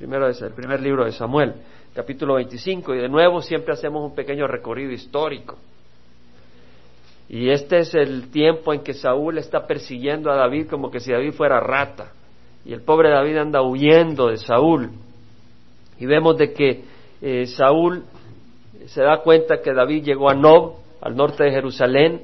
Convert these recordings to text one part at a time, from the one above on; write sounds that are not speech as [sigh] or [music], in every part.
Primero es el primer libro de Samuel, capítulo 25, y de nuevo siempre hacemos un pequeño recorrido histórico. Y este es el tiempo en que Saúl está persiguiendo a David como que si David fuera rata. Y el pobre David anda huyendo de Saúl. Y vemos de que eh, Saúl se da cuenta que David llegó a Nob, al norte de Jerusalén.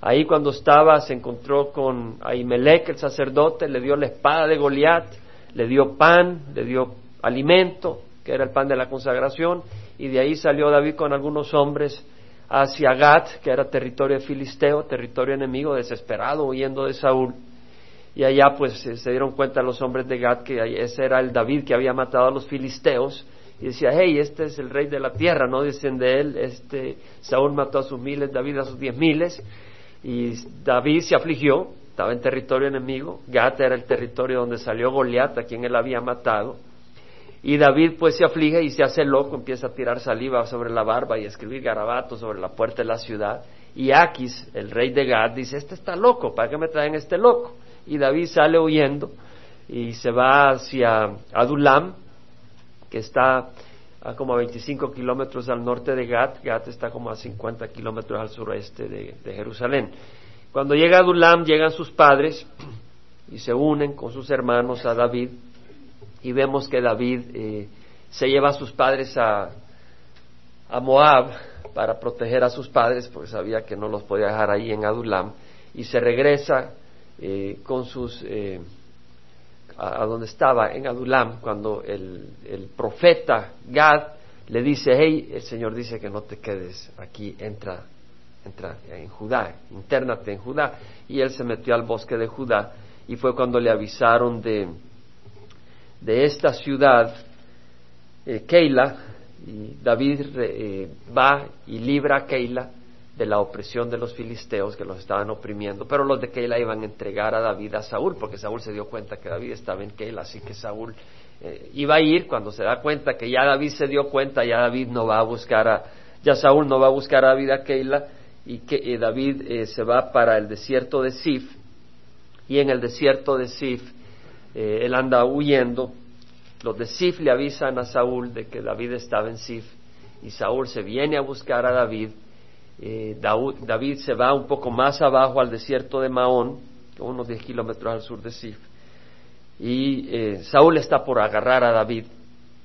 Ahí cuando estaba se encontró con Ahimelech, el sacerdote, le dio la espada de Goliat, le dio pan, le dio alimento, que era el pan de la consagración, y de ahí salió David con algunos hombres hacia Gat, que era territorio de Filisteo, territorio enemigo, desesperado, huyendo de Saúl. Y allá pues se dieron cuenta los hombres de Gat que ese era el David que había matado a los filisteos y decía, hey, este es el rey de la tierra, no dicen de él, este, Saúl mató a sus miles, David a sus diez miles, y David se afligió, estaba en territorio enemigo, Gat era el territorio donde salió Goliat, a quien él había matado, y David pues se aflige y se hace loco, empieza a tirar saliva sobre la barba y a escribir garabatos sobre la puerta de la ciudad, y Aquis, el rey de Gad, dice, este está loco, ¿para qué me traen este loco? Y David sale huyendo y se va hacia Adulam, que está a como a 25 kilómetros al norte de Gat. Gat está como a 50 kilómetros al sureste de, Jerusalén. Cuando llega Adulam, llegan sus padres y se unen con sus hermanos a David. Y vemos que David eh, se lleva a sus padres a, a Moab para proteger a sus padres, porque sabía que no los podía dejar ahí en Adulam. Y se regresa eh, con sus eh, a, donde estaba en Adulam, cuando el, el, profeta Gad le dice, hey, el Señor dice que no te quedes aquí, entra, entra en Judá, internate en Judá. Y él se metió al bosque de Judá y fue cuando le avisaron de, de esta ciudad, eh, Keila, David eh, va y libra a Keila de la opresión de los filisteos que los estaban oprimiendo, pero los de Keila iban a entregar a David a Saúl, porque Saúl se dio cuenta que David estaba en Keila, así que Saúl eh, iba a ir cuando se da cuenta que ya David se dio cuenta, ya David no va a buscar a, ya Saúl no va a buscar a David a Keila, y que David eh, se va para el desierto de Sif, y en el desierto de Sif él anda huyendo, los de Sif le avisan a Saúl de que David estaba en Sif, y Saúl se viene a buscar a David, eh, David se va un poco más abajo al desierto de Maón, unos 10 kilómetros al sur de Sif, y eh, Saúl está por agarrar a David,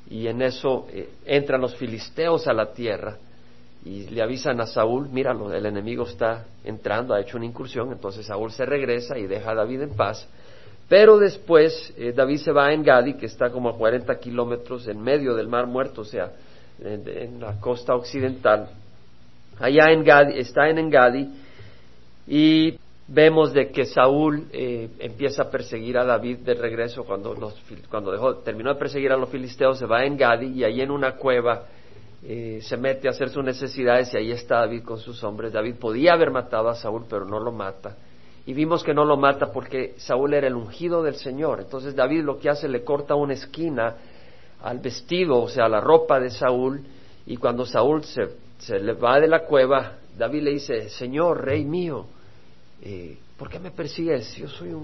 y en eso eh, entran los filisteos a la tierra y le avisan a Saúl, míralo, el enemigo está entrando, ha hecho una incursión, entonces Saúl se regresa y deja a David en paz. Pero después David se va a Engadi, que está como a 40 kilómetros en medio del Mar Muerto, o sea, en la costa occidental allá en Gadi, está en Engadi y vemos de que Saúl eh, empieza a perseguir a David de regreso cuando, cuando dejó, terminó de perseguir a los filisteos se va a Engadi y ahí en una cueva eh, se mete a hacer sus necesidades y ahí está David con sus hombres. David podía haber matado a Saúl pero no lo mata. Y vimos que no lo mata porque Saúl era el ungido del Señor. Entonces David lo que hace le corta una esquina al vestido, o sea, a la ropa de Saúl, y cuando Saúl se se le va de la cueva, David le dice, Señor, rey mío, eh, ¿por qué me persigues? Yo soy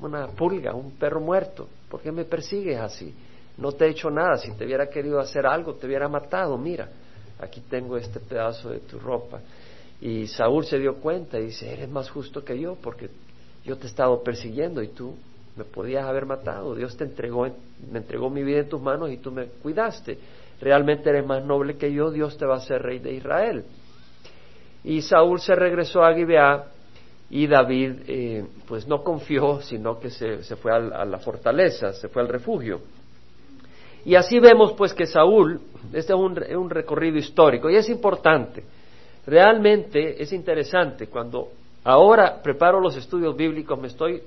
una pulga, un perro muerto, ¿por qué me persigues así? No te he hecho nada, si te hubiera querido hacer algo, te hubiera matado, mira, aquí tengo este pedazo de tu ropa. Y Saúl se dio cuenta y dice, eres más justo que yo, porque yo te he estado persiguiendo y tú me podías haber matado. Dios te entregó, me entregó mi vida en tus manos y tú me cuidaste realmente eres más noble que yo, Dios te va a hacer rey de Israel. Y Saúl se regresó a Gibeá y David eh, pues no confió, sino que se, fue a, la fortaleza, se fue al refugio. Y así vemos pues que Saúl, este es un, un recorrido histórico y es importante, realmente es interesante cuando ahora preparo los estudios bíblicos, me estoy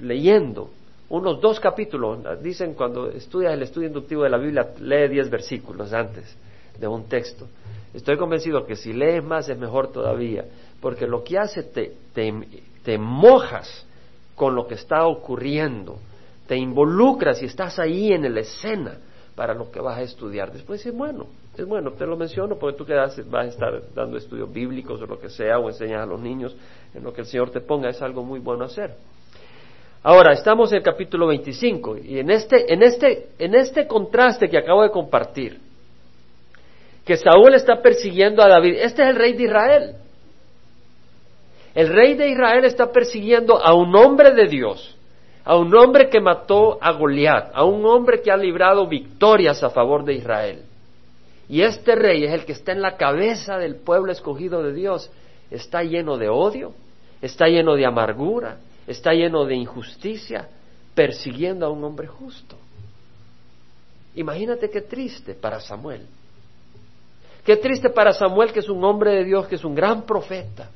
leyendo unos dos capítulos, dicen cuando estudias el estudio inductivo de la Biblia, lee diez versículos antes de un texto. Estoy convencido que si lees más es mejor todavía, porque lo que hace te, te, mojas con lo que está ocurriendo, te involucras y estás ahí en la escena para lo que vas a estudiar. Después es bueno, es bueno, te lo menciono porque tú que vas a estar dando estudios bíblicos o lo que sea, o enseñas a los niños en lo que el Señor te ponga, es algo muy bueno hacer. Ahora, estamos en el capítulo 25 y en este, en este, en este contraste que acabo de compartir, que Saúl está persiguiendo a David, este es el rey de Israel. El rey de Israel está persiguiendo a un hombre de Dios, a un hombre que mató a Goliat, a un hombre que ha librado victorias a favor de Israel. Y este rey es el que está en la cabeza del pueblo escogido de Dios. Está lleno de odio, está lleno de amargura, está lleno de injusticia, persiguiendo a un hombre justo. Imagínate qué triste para Samuel. Qué triste para Samuel que es un hombre de Dios, que es un gran profeta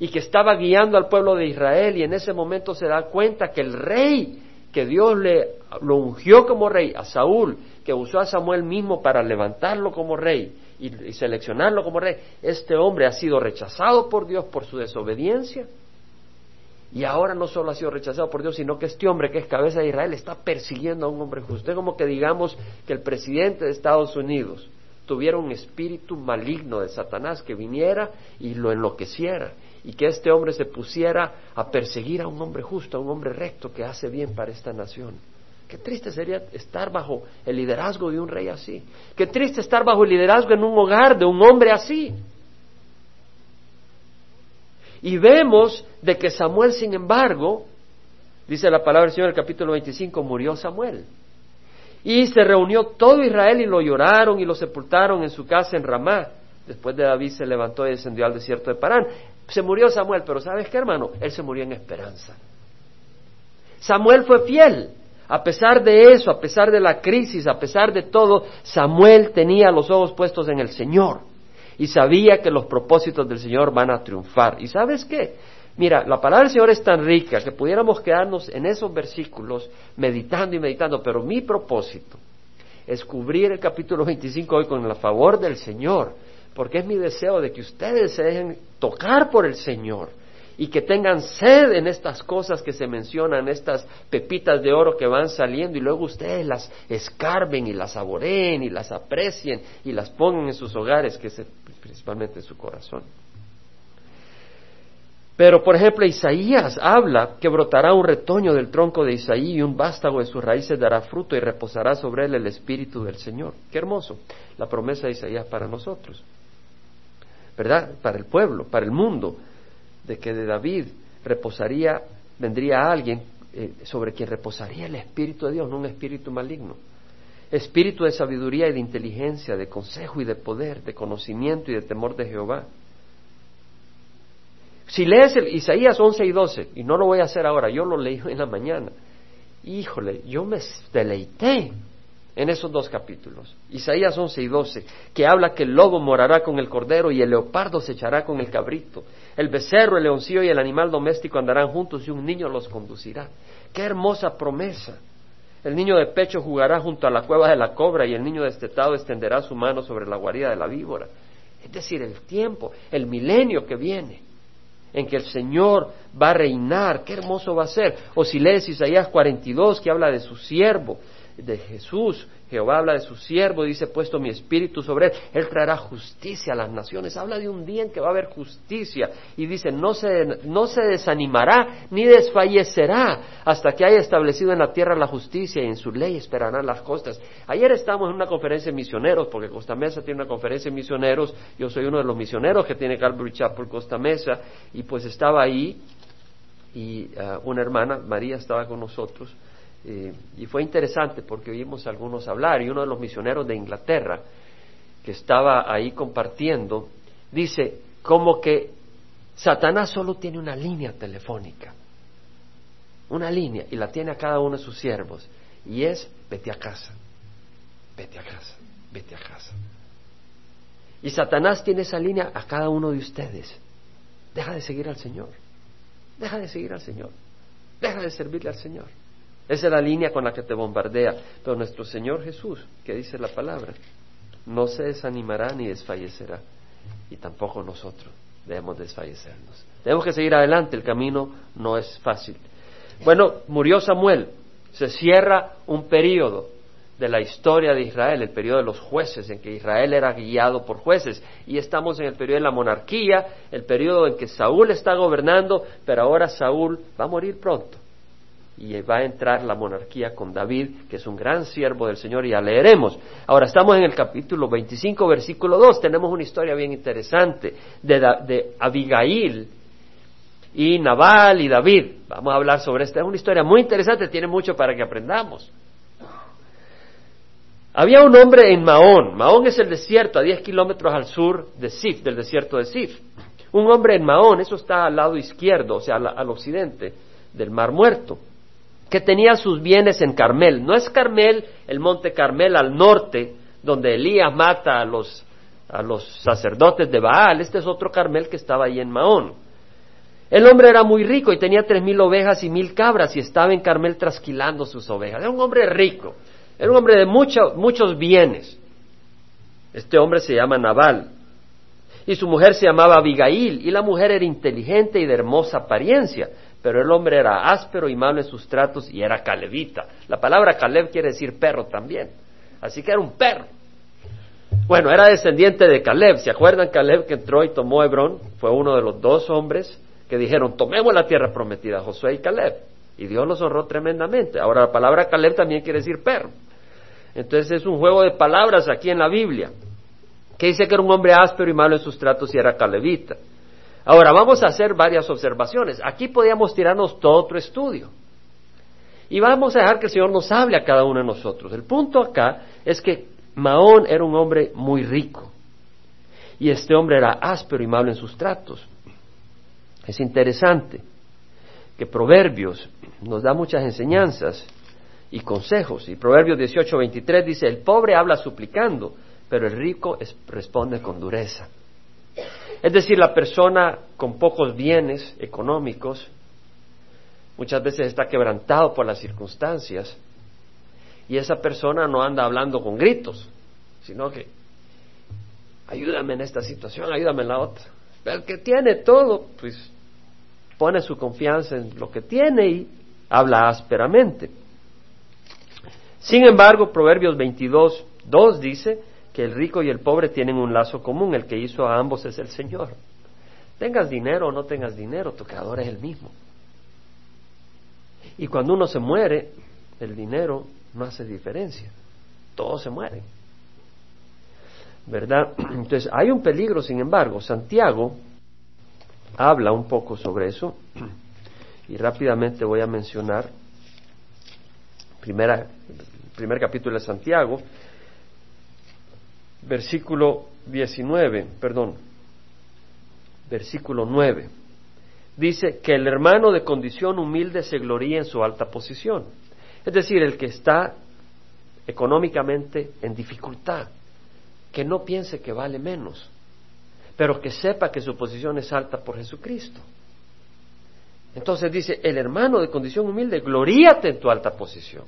y que estaba guiando al pueblo de Israel y en ese momento se da cuenta que el rey que Dios le lo ungió como rey a Saúl, que usó a Samuel mismo para levantarlo como rey y, y seleccionarlo como rey, este hombre ha sido rechazado por Dios por su desobediencia y ahora no solo ha sido rechazado por Dios, sino que este hombre que es cabeza de Israel está persiguiendo a un hombre justo. Es como que digamos que el presidente de Estados Unidos tuviera un espíritu maligno de Satanás que viniera y lo enloqueciera y que este hombre se pusiera a perseguir a un hombre justo, a un hombre recto que hace bien para esta nación. Qué triste sería estar bajo el liderazgo de un rey así. Qué triste estar bajo el liderazgo en un hogar de un hombre así. Y vemos de que Samuel, sin embargo, dice la palabra del Señor en el capítulo 25, murió Samuel. Y se reunió todo Israel y lo lloraron y lo sepultaron en su casa en Ramá. Después de David se levantó y descendió al desierto de Parán. Se murió Samuel, pero ¿sabes qué, hermano? Él se murió en esperanza. Samuel fue fiel. A pesar de eso, a pesar de la crisis, a pesar de todo, Samuel tenía los ojos puestos en el Señor y sabía que los propósitos del Señor van a triunfar. ¿Y sabes qué? Mira, la palabra del Señor es tan rica que pudiéramos quedarnos en esos versículos meditando y meditando, pero mi propósito es cubrir el capítulo 25 hoy con el favor del Señor, porque es mi deseo de que ustedes se dejen tocar por el Señor y que tengan sed en estas cosas que se mencionan, estas pepitas de oro que van saliendo y luego ustedes las escarben y las saboreen y las aprecien y las pongan en sus hogares, que es principalmente en su corazón. Pero, por ejemplo, Isaías habla que brotará un retoño del tronco de Isaí y un vástago de sus raíces dará fruto y reposará sobre él el espíritu del Señor. Qué hermoso la promesa de Isaías para nosotros, ¿verdad? Para el pueblo, para el mundo de que de David reposaría, vendría alguien eh, sobre quien reposaría el Espíritu de Dios, no un espíritu maligno. Espíritu de sabiduría y de inteligencia, de consejo y de poder, de conocimiento y de temor de Jehová. Si lees el Isaías 11 y 12, y no lo voy a hacer ahora, yo lo leí en la mañana, híjole, yo me deleité en esos dos capítulos, Isaías 11 y 12, que habla que el lobo morará con el cordero y el leopardo se echará con el cabrito, el becerro, el leoncillo y el animal doméstico andarán juntos y un niño los conducirá. Qué hermosa promesa. El niño de pecho jugará junto a la cueva de la cobra y el niño destetado extenderá su mano sobre la guarida de la víbora. Es decir, el tiempo, el milenio que viene, en que el Señor va a reinar, qué hermoso va a ser. O si lees Isaías 42, que habla de su siervo, de Jesús. Jehová habla de su siervo, dice, puesto mi espíritu sobre él. Él traerá justicia a las naciones. Habla de un día en que va a haber justicia. Y dice, no se, no se desanimará ni desfallecerá hasta que haya establecido en la tierra la justicia y en su ley esperarán las costas. Ayer estábamos en una conferencia de misioneros, porque Costa Mesa tiene una conferencia de misioneros. Yo soy uno de los misioneros que tiene Calvary Chapel Costa Mesa. Y pues estaba ahí y ah, una hermana, María, estaba con nosotros eh, y fue interesante porque oímos a algunos hablar y uno de los misioneros de Inglaterra que estaba ahí compartiendo dice como que Satanás solo tiene una línea telefónica, una línea y la tiene a cada uno de sus siervos y es vete a casa, vete a casa, vete a casa. Y Satanás tiene esa línea a cada uno de ustedes. Deja de seguir al Señor. Deja de seguir al Señor. Deja de servirle al Señor. Esa es la línea con la que te bombardea. Pero nuestro Señor Jesús, que dice la palabra, no se desanimará ni desfallecerá. Y tampoco nosotros debemos desfallecernos. Tenemos que seguir adelante, el camino no es fácil. Bueno, murió Samuel, se cierra un periodo de la historia de Israel, el periodo de los jueces, en que Israel era guiado por jueces, y estamos en el periodo de la monarquía, el periodo en que Saúl está gobernando, pero ahora Saúl va a morir pronto y va a entrar la monarquía con David, que es un gran siervo del Señor, y ya leeremos. Ahora estamos en el capítulo 25, versículo 2, tenemos una historia bien interesante de, de Abigail y Nabal y David. Vamos a hablar sobre esta, es una historia muy interesante, tiene mucho para que aprendamos. Había un hombre en Mahón, Mahón es el desierto, a 10 kilómetros al sur de Sif, del desierto de Sif. Un hombre en Mahón, eso está al lado izquierdo, o sea, al occidente del Mar Muerto que tenía sus bienes en Carmel. No es Carmel el monte Carmel al norte, donde Elías mata a los, a los sacerdotes de Baal. Este es otro Carmel que estaba ahí en Mahón. El hombre era muy rico y tenía tres mil ovejas y mil cabras y estaba en Carmel trasquilando sus ovejas. Era un hombre rico, era un hombre de muchos bienes. Este hombre se llama Nabal y su mujer se llamaba Abigail y la mujer era inteligente y de hermosa apariencia pero el hombre era áspero y malo en sus tratos y era calebita. La palabra Caleb quiere decir perro también, así que era un perro. Bueno, era descendiente de Caleb. ¿Se acuerdan Caleb que entró y tomó Hebrón? Fue uno de los dos hombres que dijeron, tomemos la tierra prometida, Josué y Caleb. Y Dios los honró tremendamente. Ahora la palabra Caleb también quiere decir perro. Entonces es un juego de palabras aquí en la Biblia, que dice que era un hombre áspero y malo en sus tratos y era calebita. Ahora vamos a hacer varias observaciones. Aquí podríamos tirarnos todo otro estudio. Y vamos a dejar que el Señor nos hable a cada uno de nosotros. El punto acá es que Mahón era un hombre muy rico. Y este hombre era áspero y malo en sus tratos. Es interesante que Proverbios nos da muchas enseñanzas y consejos. Y Proverbios 18:23 dice, el pobre habla suplicando, pero el rico responde con dureza. Es decir, la persona con pocos bienes económicos muchas veces está quebrantado por las circunstancias y esa persona no anda hablando con gritos, sino que ayúdame en esta situación, ayúdame en la otra. El que tiene todo, pues pone su confianza en lo que tiene y habla ásperamente. Sin embargo, Proverbios 22, 2 dice, que el rico y el pobre tienen un lazo común, el que hizo a ambos es el Señor. Tengas dinero o no tengas dinero, tu creador es el mismo. Y cuando uno se muere, el dinero no hace diferencia. Todos se mueren. ¿Verdad? [clears throat] Entonces, hay un peligro, sin embargo. Santiago habla un poco sobre eso y rápidamente voy a mencionar primera, primer capítulo de Santiago, versículo 19, perdón, versículo 9. Dice que el hermano de condición humilde se gloría en su alta posición. Es decir, el que está económicamente en dificultad, que no piense que vale menos, pero que sepa que su posición es alta por Jesucristo. Entonces dice, el hermano de condición humilde, gloríate en tu alta posición.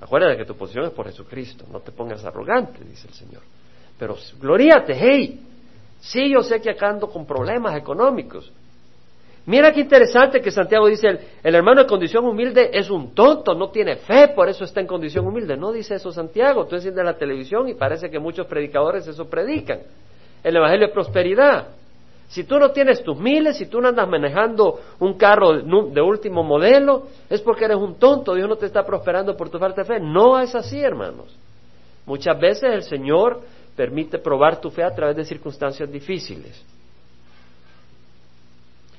Acuérdate que tu posición es por Jesucristo, no te pongas arrogante, dice el Señor. Pero gloríate, hey, sí, yo sé que acá ando con problemas económicos. Mira qué interesante que Santiago dice, el, hermano de condición humilde es un tonto, no tiene fe, por eso está en condición humilde. No dice eso Santiago, tú enciendes la televisión y parece que muchos predicadores eso predican. El Evangelio de Prosperidad. Si tú no tienes tus miles, si tú no andas manejando un carro de último modelo, es porque eres un tonto, Dios no te está prosperando por tu falta de fe. No es así, hermanos. Muchas veces el Señor permite probar tu fe a través de circunstancias difíciles.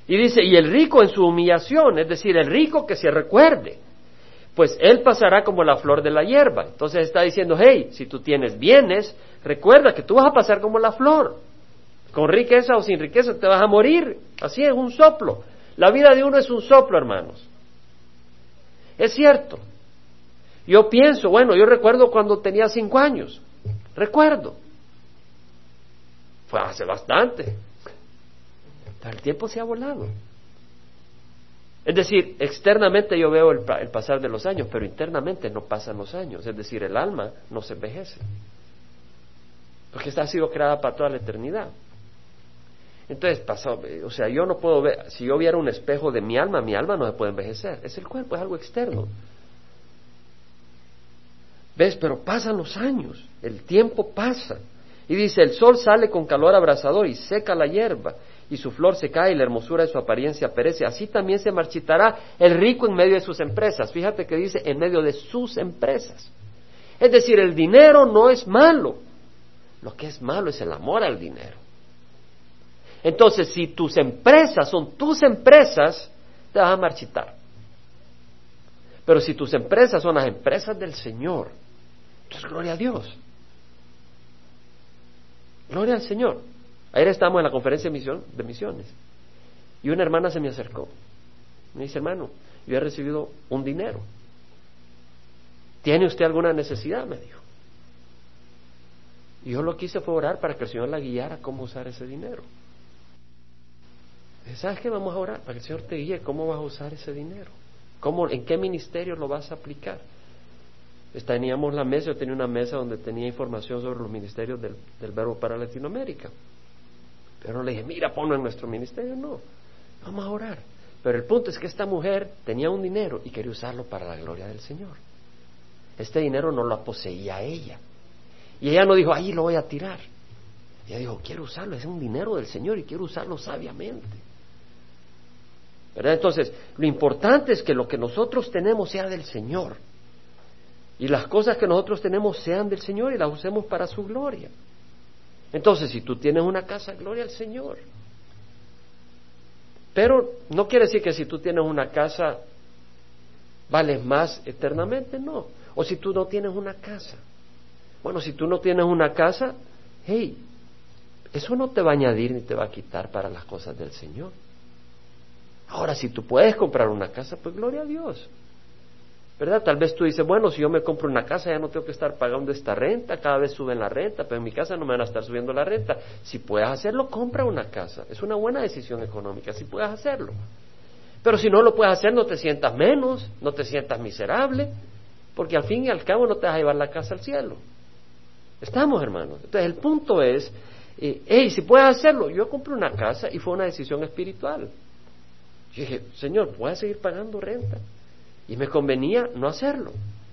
Y dice, y el rico en su humillación, es decir, el rico que se recuerde, pues él pasará como la flor de la hierba. Entonces está diciendo, hey, si tú tienes bienes, recuerda que tú vas a pasar como la flor. Con riqueza o sin riqueza te vas a morir. Así es, un soplo. La vida de uno es un soplo, hermanos. Es cierto. Yo pienso, bueno, yo recuerdo cuando tenía cinco años. Recuerdo. Fue hace bastante. el tiempo se ha volado. Es decir, externamente yo veo el, el, pasar de los años, pero internamente no pasan los años. Es decir, el alma no se envejece. Porque esta ha sido creada para toda la eternidad. Entonces, pasó, o sea, yo no puedo ver, si yo viera un espejo de mi alma, mi alma no se puede envejecer. Es el cuerpo, es algo externo. ¿Ves? Pero pasan los años, el tiempo pasa. Y dice, el sol sale con calor abrasador y seca la hierba, y su flor se cae y la hermosura de su apariencia perece. Así también se marchitará el rico en medio de sus empresas. Fíjate que dice en medio de sus empresas. Es decir, el dinero no es malo. Lo que es malo es el amor al dinero. Entonces, si tus empresas son tus empresas, te vas a marchitar. Pero si tus empresas son las empresas del Señor, entonces gloria a Dios. Gloria al Señor. Ayer estábamos en la conferencia de, de misiones y una hermana se me acercó. Me dice, hermano, yo he recibido un dinero. ¿Tiene usted alguna necesidad? Me dijo. Y yo lo quise fue orar para que el Señor la guiara cómo usar ese dinero. ¿Sabes qué? Vamos a orar para que el Señor te guíe cómo vas a usar ese dinero. ¿Cómo, ¿En qué ministerio lo vas a aplicar? Teníamos la mesa, yo tenía una mesa donde tenía información sobre los ministerios del, verbo para Latinoamérica. Pero no le dije, mira, ponlo en nuestro ministerio. No, vamos a orar. Pero el punto es que esta mujer tenía un dinero y quería usarlo para la gloria del Señor. Este dinero no lo poseía ella. Y ella no dijo, ahí lo voy a tirar. Ella dijo, quiero usarlo, es un dinero del Señor y quiero usarlo sabiamente. ¿Verdad? Entonces, lo importante es que lo que nosotros tenemos sea del Señor. Y las cosas que nosotros tenemos sean del Señor y las usemos para su gloria. Entonces, si tú tienes una casa, gloria al Señor. Pero no quiere decir que si tú tienes una casa, vales más eternamente, no. O si tú no tienes una casa. Bueno, si tú no tienes una casa, hey, eso no te va a añadir ni te va a quitar para las cosas del Señor. Ahora, si tú puedes comprar una casa, pues gloria a Dios. ¿Verdad? Tal vez tú dices, bueno, si yo me compro una casa ya no tengo que estar pagando esta renta, cada vez suben la renta, pero en mi casa no me van a estar subiendo la renta. Si puedes hacerlo, compra una casa. Es una buena decisión económica, si puedes hacerlo. Pero si no lo puedes hacer, no te sientas menos, no te sientas miserable, porque al fin y al cabo no te vas a llevar la casa al cielo. Estamos, hermanos. Entonces, el punto es, eh, hey, si puedes hacerlo, yo compré una casa y fue una decisión espiritual. Yo dije, Señor, a seguir pagando renta. Y me convenía no hacerlo.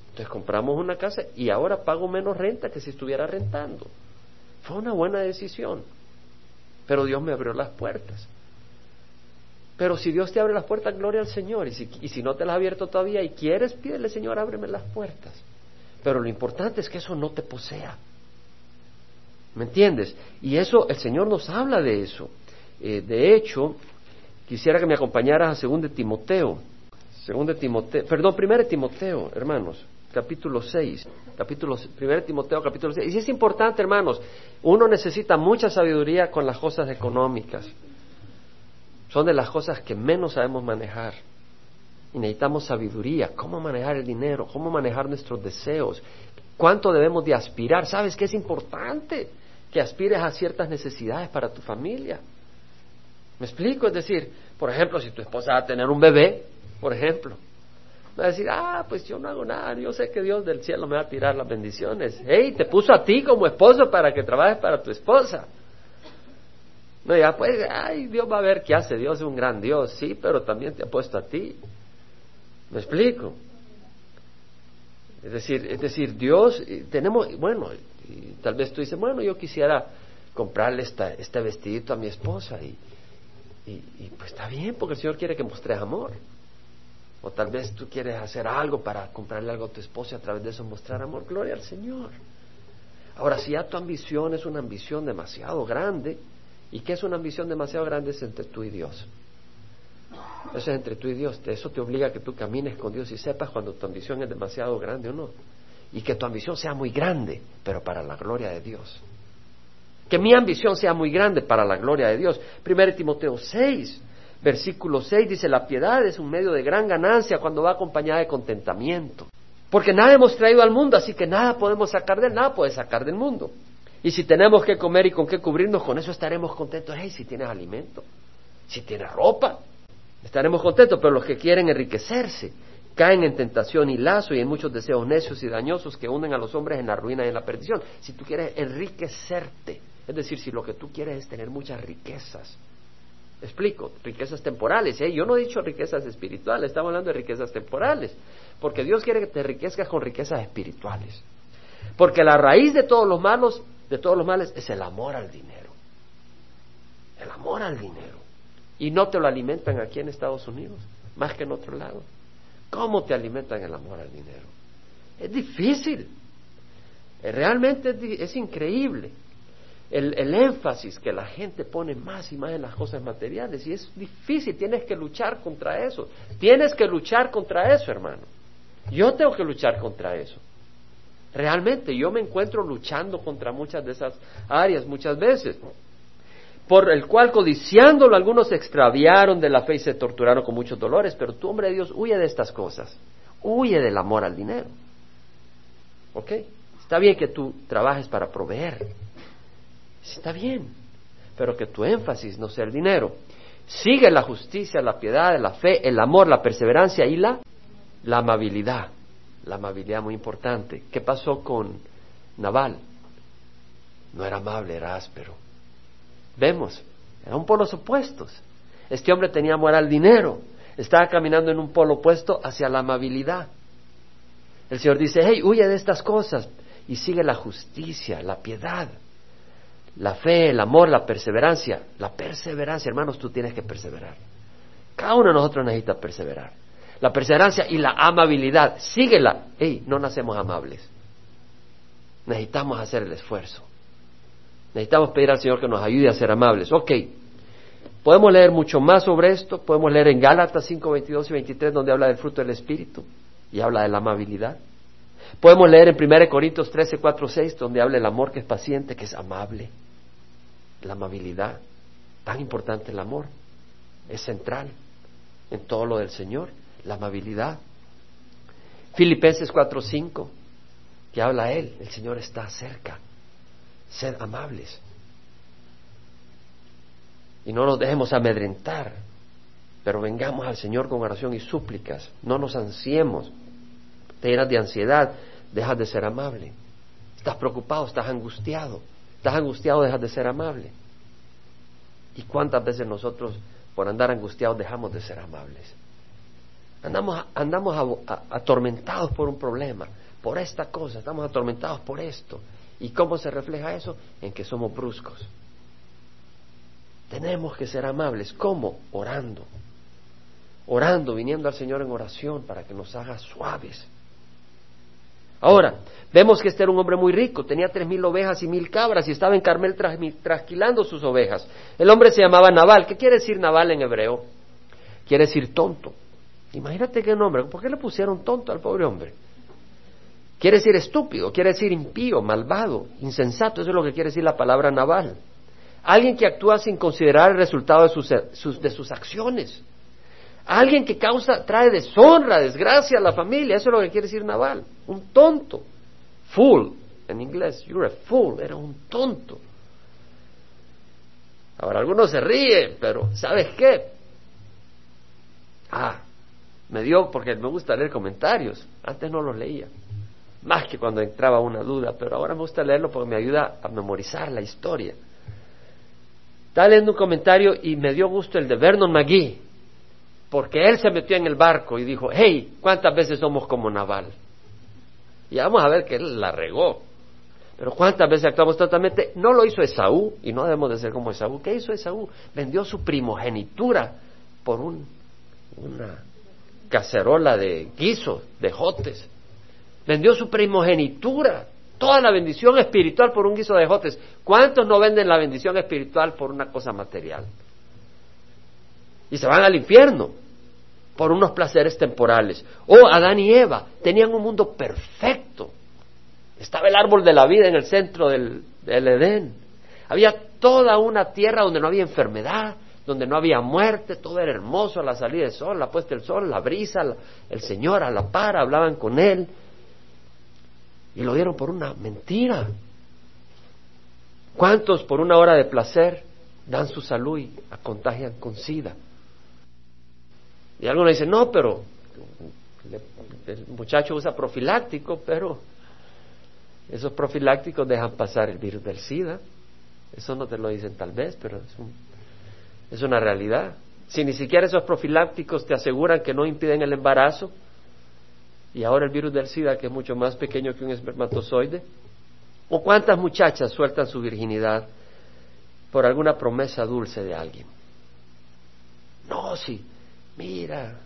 Entonces compramos una casa y ahora pago menos renta que si estuviera rentando. Fue una buena decisión. Pero Dios me abrió las puertas. Pero si Dios te abre las puertas, gloria al Señor. Y si, y si no te las ha abierto todavía y quieres, pídele, Señor, ábreme las puertas. Pero lo importante es que eso no te posea. ¿Me entiendes? Y eso, el Señor nos habla de eso. Eh, de hecho, quisiera que me acompañaras a 2 Timoteo. 2 Timoteo, perdón, 1 Timoteo, hermanos, capítulo 6. Capítulo, 1 Timoteo, capítulo 6. Y es importante, hermanos, uno necesita mucha sabiduría con las cosas económicas. Son de las cosas que menos sabemos manejar. Y necesitamos sabiduría, cómo manejar el dinero, cómo manejar nuestros deseos, cuánto debemos de aspirar. ¿Sabes qué es importante? Que aspires a ciertas necesidades para tu familia. ¿Me explico? Es decir, por ejemplo, si tu esposa va a tener un bebé, por ejemplo, va a decir, ah, pues yo no hago nada, yo sé que Dios del cielo me va a tirar las bendiciones. Hey, te puso a ti como esposo para que trabajes para tu esposa. No, ya pues, ay, Dios va a ver qué hace, Dios es un gran Dios, sí, pero también te ha puesto a ti. ¿Me explico? Es decir, es decir, Dios, tenemos, bueno, tal vez tú dices, bueno, yo quisiera comprarle esta, este vestidito a mi esposa y, y, pues está bien, porque el Señor quiere que mostres amor. O tal vez tú quieres hacer algo para comprarle algo a tu esposa y a través de eso mostrar amor. Gloria al Señor. Ahora, si ya tu ambición es una ambición demasiado grande, ¿y qué es una ambición demasiado grande? Es entre tú y Dios. Eso es entre tú y Dios. Eso te obliga a que tú camines con Dios y sepas cuando tu ambición es demasiado grande o no. Y que tu ambición sea muy grande, pero para la gloria de Dios. Que mi ambición sea muy grande para la gloria de Dios. Primero Timoteo 6, versículo 6 dice, la piedad es un medio de gran ganancia cuando va acompañada de contentamiento. Porque nada hemos traído al mundo, así que nada podemos sacar de él, nada puede sacar del mundo. Y si tenemos que comer y con qué cubrirnos, con eso estaremos contentos. Hey, si tienes alimento, si tienes ropa, Estaremos contentos, pero los que quieren enriquecerse caen en tentación y lazo y en muchos deseos necios y dañosos que unen a los hombres en la ruina y en la perdición. Si tú quieres enriquecerte, es decir, si lo que tú quieres es tener muchas riquezas, explico, riquezas temporales, ¿eh? yo no he dicho riquezas espirituales, estamos hablando de riquezas temporales, porque Dios quiere que te enriquezcas con riquezas espirituales, porque la raíz de todos los malos, de todos los males, es el amor al dinero. El amor al dinero. Y no te lo alimentan aquí en Estados Unidos, más que en otro lado. ¿Cómo te alimentan el amor al dinero? Es difícil. Eh, realmente es, increíble el, énfasis que la gente pone más y más en las cosas materiales. Y es difícil, tienes que luchar contra eso. Tienes que luchar contra eso, hermano. Yo tengo que luchar contra eso. Realmente yo me encuentro luchando contra muchas de esas áreas muchas veces por el cual codiciándolo algunos se extraviaron de la fe y se torturaron con muchos dolores, pero tú, hombre de Dios, huye de estas cosas, huye del amor al dinero. ¿Ok? Está bien que tú trabajes para proveer, está bien, pero que tu énfasis no sea el dinero. Sigue la justicia, la piedad, la fe, el amor, la perseverancia y la, la amabilidad. La amabilidad muy importante. ¿Qué pasó con Naval? No era amable, era áspero. Vemos, eran polos opuestos. Este hombre tenía amor al dinero, estaba caminando en un polo opuesto hacia la amabilidad. El Señor dice, hey, huye de estas cosas y sigue la justicia, la piedad, la fe, el amor, la perseverancia. La perseverancia, hermanos, tú tienes que perseverar. Cada uno de nosotros necesita perseverar. La perseverancia y la amabilidad, síguela. Hey, no nacemos amables. Necesitamos hacer el esfuerzo. Necesitamos pedir al Señor que nos ayude a ser amables. Ok, podemos leer mucho más sobre esto, podemos leer en Gálatas 5, 22 y 23 donde habla del fruto del Espíritu y habla de la amabilidad. Podemos leer en 1 Corintios 13, 4, 6 donde habla del amor que es paciente, que es amable. La amabilidad, tan importante el amor, es central en todo lo del Señor, la amabilidad. Filipenses 4, 5, que habla Él, el Señor está cerca sed amables. Y no nos dejemos amedrentar, pero vengamos al Señor con oración y súplicas. No nos ansiemos. Te llenas de ansiedad, dejas de ser amable. Estás preocupado, estás angustiado. Estás angustiado, dejas de ser amable. ¿Y cuántas veces nosotros, por andar angustiados, dejamos de ser amables? Andamos, andamos atormentados por un problema, por esta cosa, estamos atormentados por esto. ¿Y cómo se refleja eso? En que somos bruscos. Tenemos que ser amables. ¿Cómo? Orando. Orando, viniendo al Señor en oración para que nos haga suaves. Ahora, vemos que este era un hombre muy rico, tenía tres mil ovejas y mil cabras y estaba en Carmel trasquilando sus ovejas. El hombre se llamaba Naval. ¿Qué quiere decir Naval en hebreo? Quiere decir tonto. Imagínate qué nombre. ¿Por qué le pusieron tonto al pobre hombre? Quiere decir estúpido, quiere decir impío, malvado, insensato, eso es lo que quiere decir la palabra naval. Alguien que actúa sin considerar el resultado de sus acciones. Alguien que causa, trae deshonra, desgracia a la familia, eso es lo que quiere decir naval. Un tonto. Fool, en inglés, you're a fool, era un tonto. Ahora algunos se ríen, pero ¿sabes qué? Ah, me dio porque me gusta leer comentarios, antes no los leía más que cuando entraba una duda, pero ahora me gusta leerlo porque me ayuda a memorizar la historia. Estaba leyendo un comentario y me dio gusto el de Vernon McGee, porque él se metió en el barco y dijo, hey, ¿cuántas veces somos como Naval? Y vamos a ver que él la regó. Pero ¿cuántas veces actuamos totalmente? No lo hizo Esaú, y no debemos de ser como Esaú. ¿Qué hizo Esaú? Vendió su primogenitura por un, una cacerola de guiso, de jotes vendió su primogenitura, toda la bendición espiritual por un guiso de jotes. ¿Cuántos no venden la bendición espiritual por una cosa material? Y se van al infierno por unos placeres temporales. O Adán y Eva tenían un mundo perfecto. Estaba el árbol de la vida en el centro del, Edén. Había toda una tierra donde no había enfermedad, donde no había muerte, todo era hermoso, la salida del sol, la puesta del sol, la brisa, el Señor a la par, hablaban con Él. Y lo dieron por una mentira. ¿Cuántos por una hora de placer dan su salud y contagian con sida? Y algunos dicen, no, pero el muchacho usa profiláctico, pero esos profilácticos dejan pasar el virus del SIDA. Eso no te lo dicen tal vez, pero es, es una realidad. Si ni siquiera esos profilácticos te aseguran que no impiden el embarazo, y ahora el virus del SIDA, que es mucho más pequeño que un espermatozoide. ¿O cuántas muchachas sueltan su virginidad por alguna promesa dulce de alguien. No, sí, mira.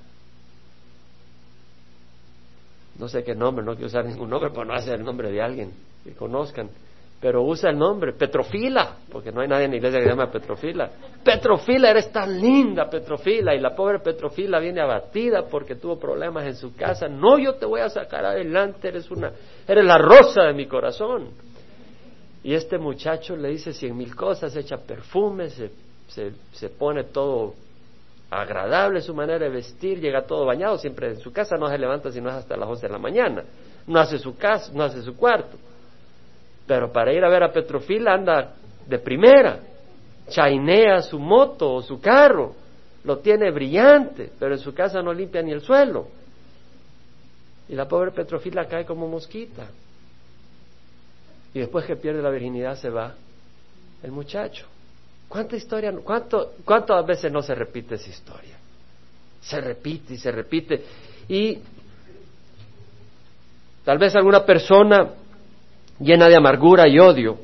No sé qué nombre, no quiero usar ningún nombre para no hacer el nombre de alguien que conozcan pero usa el nombre, Petrofila, porque no hay nadie en la iglesia que se llama Petrofila. Petrofila, eres tan linda, Petrofila, y la pobre Petrofila viene abatida porque tuvo problemas en su casa. No, yo te voy a sacar adelante, eres una, eres la rosa de mi corazón. Y este muchacho le dice cien mil cosas, echa perfume, se, se, se pone todo agradable su manera de vestir, llega todo bañado, siempre en su casa no se levanta sino hasta las once de la mañana, no hace su casa, no hace su cuarto pero para ir a ver a Petrofila anda de primera, chainea su moto o su carro, lo tiene brillante, pero en su casa no limpia ni el suelo. Y la pobre Petrofila cae como mosquita. Y después que pierde la virginidad se va el muchacho. ¿Cuánta historia, cuánto, cuántas veces no se repite esa historia? Se repite y se repite. Y tal vez alguna persona llena de amargura y odio,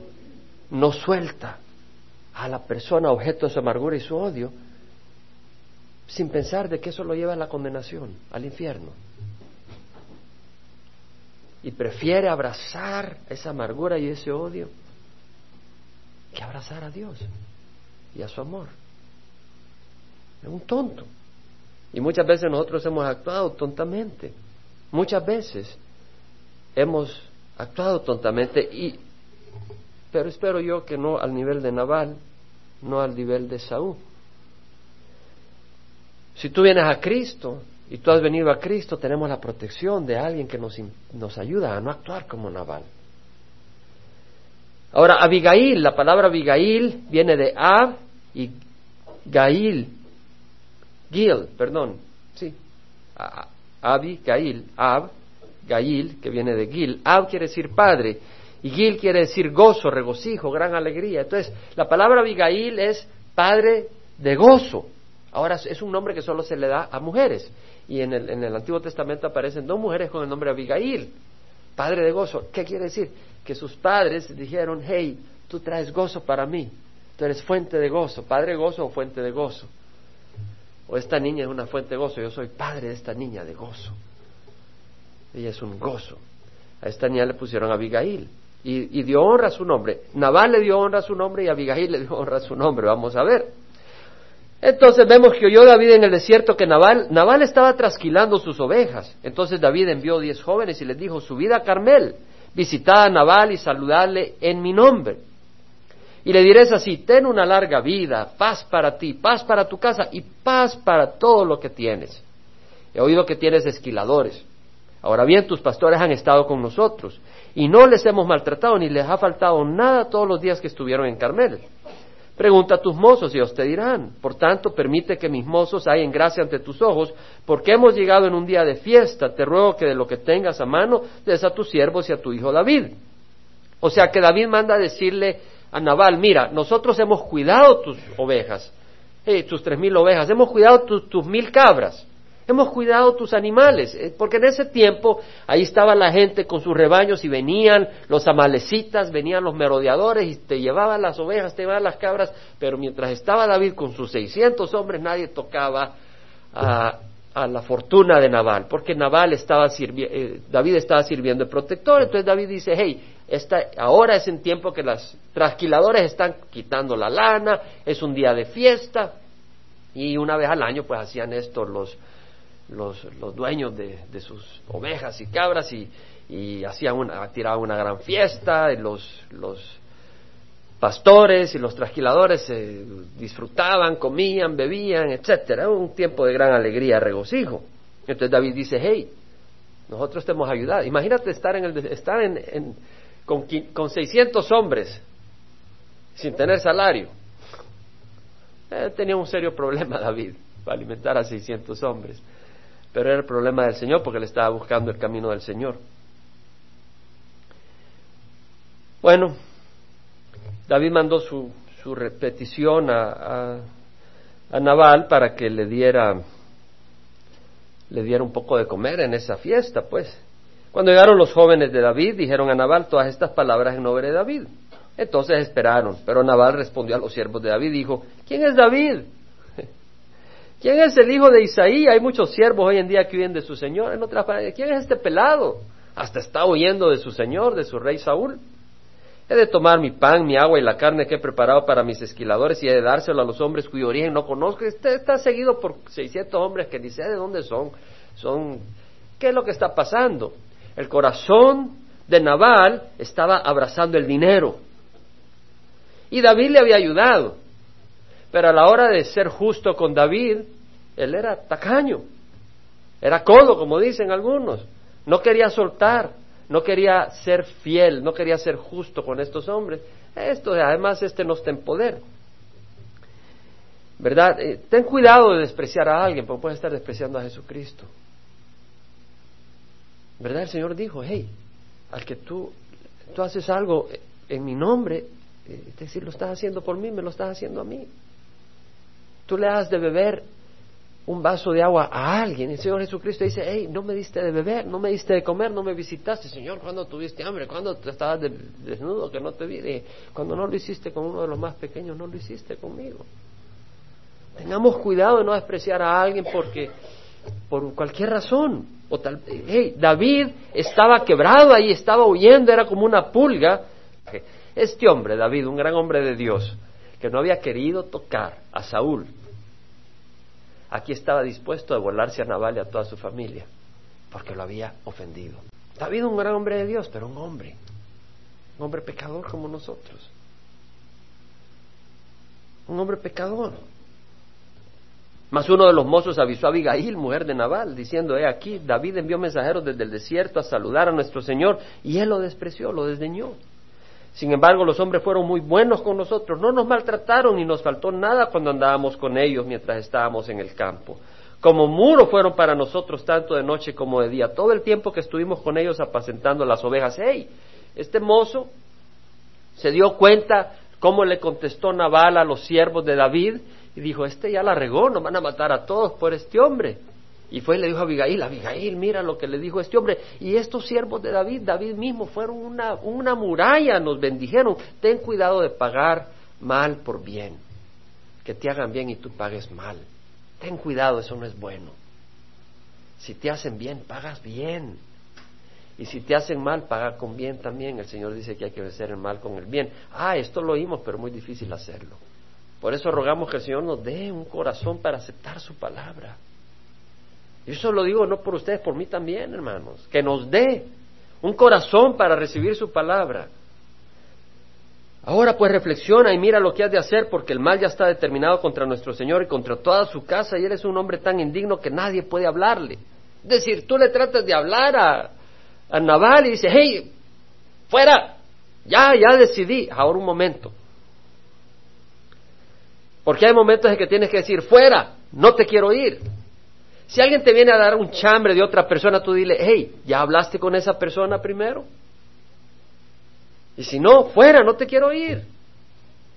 no suelta a la persona objeto de su amargura y su odio sin pensar de que eso lo lleva a la condenación, al infierno. Y prefiere abrazar esa amargura y ese odio que abrazar a Dios y a su amor. Es un tonto. Y muchas veces nosotros hemos actuado tontamente. Muchas veces hemos actuado tontamente y pero espero yo que no al nivel de Naval, no al nivel de Saúl. Si tú vienes a Cristo y tú has venido a Cristo, tenemos la protección de alguien que nos, nos ayuda a no actuar como Naval. Ahora, Abigail, la palabra Abigail viene de Ab y Gail, Gil, perdón, sí, Abigail, Ab, Gail, que viene de Gil. Ab quiere decir padre. Y Gil quiere decir gozo, regocijo, gran alegría. Entonces, la palabra Abigail es padre de gozo. Ahora es un nombre que solo se le da a mujeres. Y en el, en el Antiguo Testamento aparecen dos mujeres con el nombre Abigail, padre de gozo. ¿Qué quiere decir? Que sus padres dijeron, hey, tú traes gozo para mí. Tú eres fuente de gozo, padre de gozo o fuente de gozo. O esta niña es una fuente de gozo, yo soy padre de esta niña de gozo. Ella es un gozo. A esta niña le pusieron Abigail y, y dio honra a su nombre. Nabal le dio honra a su nombre y Abigail le dio honra a su nombre. Vamos a ver. Entonces vemos que oyó David en el desierto que Nabal, Nabal estaba trasquilando sus ovejas. Entonces David envió diez jóvenes y les dijo, subid a Carmel, visitad a Nabal y saludadle en mi nombre. Y le diréis así, ten una larga vida, paz para ti, paz para tu casa y paz para todo lo que tienes. He oído que tienes esquiladores Ahora bien, tus pastores han estado con nosotros y no les hemos maltratado ni les ha faltado nada todos los días que estuvieron en Carmel. Pregunta a tus mozos y ellos te dirán. Por tanto, permite que mis mozos hayan gracia ante tus ojos, porque hemos llegado en un día de fiesta. Te ruego que de lo que tengas a mano des a tus siervos y a tu hijo David. O sea que David manda a decirle a Nabal, mira, nosotros hemos cuidado tus ovejas, eh, tus tres mil ovejas, hemos cuidado tus mil cabras. Hemos cuidado tus animales, eh, porque en ese tiempo ahí estaba la gente con sus rebaños y venían los amalecitas, venían los merodeadores y te llevaban las ovejas, te llevaban las cabras, pero mientras estaba David con sus 600 hombres nadie tocaba a, la fortuna de Nabal, porque Nabal estaba eh, David estaba sirviendo de protector, entonces David dice, hey, esta, ahora es en tiempo que las trasquiladores están quitando la lana, es un día de fiesta, y una vez al año pues hacían esto los los, dueños de, sus ovejas y cabras y, y hacían una, tiraban una gran fiesta, los, los pastores y los trasquiladores se disfrutaban, comían, bebían, etcétera, un tiempo de gran alegría, regocijo. Entonces David dice, hey, nosotros te hemos ayudado. Imagínate estar en el, estar en, en con, con 600 hombres sin tener salario. Eh, tenía un serio problema [laughs] David para alimentar a 600 hombres pero era el problema del Señor porque le estaba buscando el camino del Señor. Bueno, David mandó su, su repetición a, a, Nabal para que le diera le diera un poco de comer en esa fiesta, pues. Cuando llegaron los jóvenes de David, dijeron a Nabal todas estas palabras en nombre de David. Entonces esperaron, pero Nabal respondió a los siervos de David y dijo, ¿quién es David? ¿Quién es el hijo de Isaí? Hay muchos siervos hoy en día que huyen de su señor. En otras palabras, ¿quién es este pelado? Hasta está huyendo de su señor, de su rey Saúl. He de tomar mi pan, mi agua y la carne que he preparado para mis esquiladores y he de dárselo a los hombres cuyo origen no conozco. Este está seguido por 600 hombres que sé de dónde son. Son, ¿qué es lo que está pasando? El corazón de Nabal estaba abrazando el dinero. Y David le había ayudado. Pero a la hora de ser justo con David, él era tacaño. Era codo, como dicen algunos. No quería soltar no quería ser fiel, no quería ser justo con estos hombres. Esto, además, este no está en poder. ¿Verdad? Eh, ten cuidado de despreciar a alguien, porque puedes estar despreciando a Jesucristo. ¿Verdad? El Señor dijo, hey, al que tú, tú haces algo en mi nombre, eh, es decir, lo estás haciendo por mí, me lo estás haciendo a mí. Tú le das de beber un vaso de agua a alguien. El Señor Jesucristo dice, hey, no me diste de beber, no me diste de comer, no me visitaste. Señor, ¿cuándo tuviste hambre? ¿Cuándo estabas desnudo que no te vi? cuando no lo hiciste con uno de los más pequeños, no lo hiciste conmigo. Tengamos cuidado de no despreciar a alguien porque por cualquier razón. O tal, hey, David estaba quebrado ahí, estaba huyendo, era como una pulga. Este hombre, David, un gran hombre de Dios, que no había querido tocar a Saúl, aquí estaba dispuesto a volarse a Nabal y a toda su familia, porque lo había ofendido. David un gran hombre de Dios, pero un hombre, un hombre pecador como nosotros. Un hombre pecador. Mas uno de los mozos avisó a Abigail, mujer de Nabal, diciendo, he aquí, David envió mensajeros desde el desierto a saludar a nuestro Señor, y él lo despreció, lo desdeñó. Sin embargo, los hombres fueron muy buenos con nosotros, no nos maltrataron ni nos faltó nada cuando andábamos con ellos mientras estábamos en el campo. Como muro fueron para nosotros tanto de noche como de día. Todo el tiempo que estuvimos con ellos apacentando las ovejas. ¡Hey! Este mozo se dio cuenta cómo le contestó Nabal a los siervos de David y dijo, este ya la regó, nos van a matar a todos por este hombre. Y fue y le dijo a Abigail, Abigail, mira lo que le dijo este hombre. Y estos siervos de David, David mismo, fueron una, una muralla, nos bendijeron. Ten cuidado de pagar mal por bien. Que te hagan bien y tú pagues mal. Ten cuidado, eso no es bueno. Si te hacen bien, pagas bien. Y si te hacen mal, paga con bien también. El Señor dice que hay que vencer el mal con el bien. Ah, esto lo oímos, pero muy difícil hacerlo. Por eso rogamos que el Señor nos dé un corazón para aceptar su palabra. Y eso lo digo no por ustedes, por mí también, hermanos. Que nos dé un corazón para recibir su palabra. Ahora pues reflexiona y mira lo que has de hacer porque el mal ya está determinado contra nuestro Señor y contra toda su casa y él es un hombre tan indigno que nadie puede hablarle. Es decir, tú le tratas de hablar a, a Naval y dices, hey, fuera, ya, ya decidí, ahora un momento. Porque hay momentos en que tienes que decir, fuera, no te quiero ir. Si alguien te viene a dar un chambre de otra persona, tú dile, hey, ¿ya hablaste con esa persona primero? Y si no, fuera, no te quiero ir.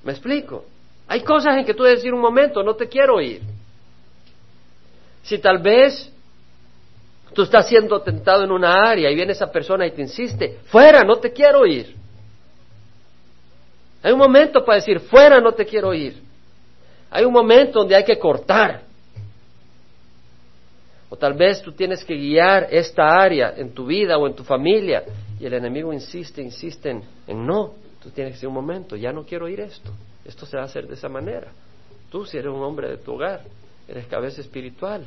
¿Me explico? Hay cosas en que tú debes decir un momento, no te quiero ir. Si tal vez tú estás siendo tentado en una área y viene esa persona y te insiste, fuera, no te quiero ir. Hay un momento para decir, fuera, no te quiero ir. Hay un momento donde hay que cortar. O tal vez tú tienes que guiar esta área en tu vida o en tu familia y el enemigo insiste, insiste en, no. Tú tienes que decir un momento, ya no quiero ir esto. Esto se va a hacer de esa manera. Tú si eres un hombre de tu hogar, eres cabeza espiritual.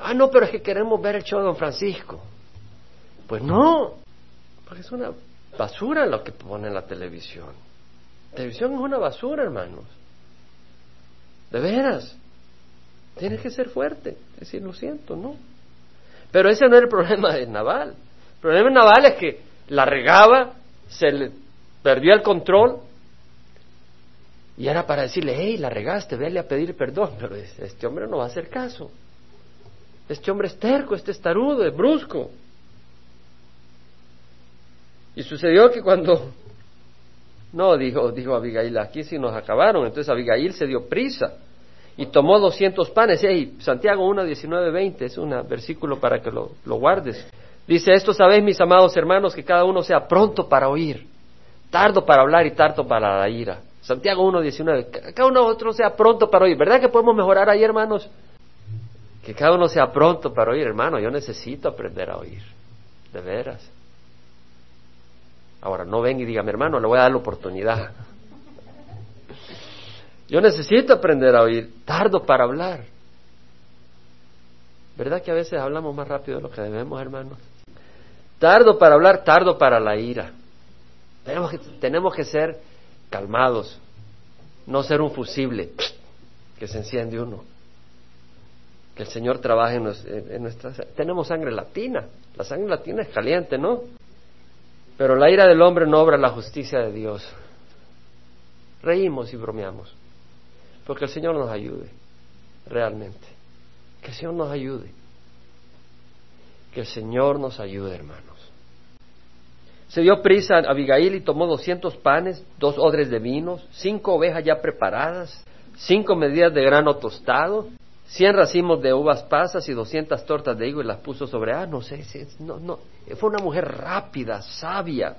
Ah, no, pero es que queremos ver el show de Don Francisco. Pues no, porque es una basura lo que pone en la televisión. La televisión es una basura, hermanos. De veras. Tienes que ser fuerte, decir, lo siento, ¿no? Pero ese no era el problema de Naval. El problema de Naval es que la regaba, se le perdió el control y era para decirle, hey, la regaste, vele a pedir perdón. [laughs] Pero este hombre no va a hacer caso. Este hombre es terco, este es tarudo, es brusco. Y sucedió que cuando [laughs] no, dijo, dijo Abigail, aquí sí nos acabaron. Entonces Abigail se dio prisa y tomó doscientos panes. Hey, Santiago 1, 19, 20 es un versículo para que lo, guardes. Dice, esto sabéis, mis amados hermanos, que cada uno sea pronto para oír, tardo para hablar y tardo para la ira. Santiago 1.19, cada uno de nosotros sea pronto para oír. ¿Verdad que podemos mejorar ahí, hermanos? Que cada uno sea pronto para oír, hermano. Yo necesito aprender a oír, de veras. Ahora, no ven y digan, hermano, le voy a dar la oportunidad. Yo necesito aprender a oír, tardo para hablar. ¿Verdad que a veces hablamos más rápido de lo que debemos, hermanos? Tardo para hablar, tardo para la ira. Tenemos que, tenemos que ser calmados, no ser un fusible que se enciende uno. Que el Señor trabaje en, en nuestra... Tenemos sangre latina, la sangre latina es caliente, ¿no? Pero la ira del hombre no obra la justicia de Dios. Reímos y bromeamos, porque el Señor nos ayude, realmente. Que el Señor nos ayude. Que el Señor nos ayude, hermanos. Se dio prisa a Abigail y tomó doscientos panes, dos odres de vinos, cinco ovejas ya preparadas, cinco medidas de grano tostado, cien racimos de uvas pasas y doscientas tortas de higo y las puso sobre, ah, no sé, no, no, fue una mujer rápida, sabia,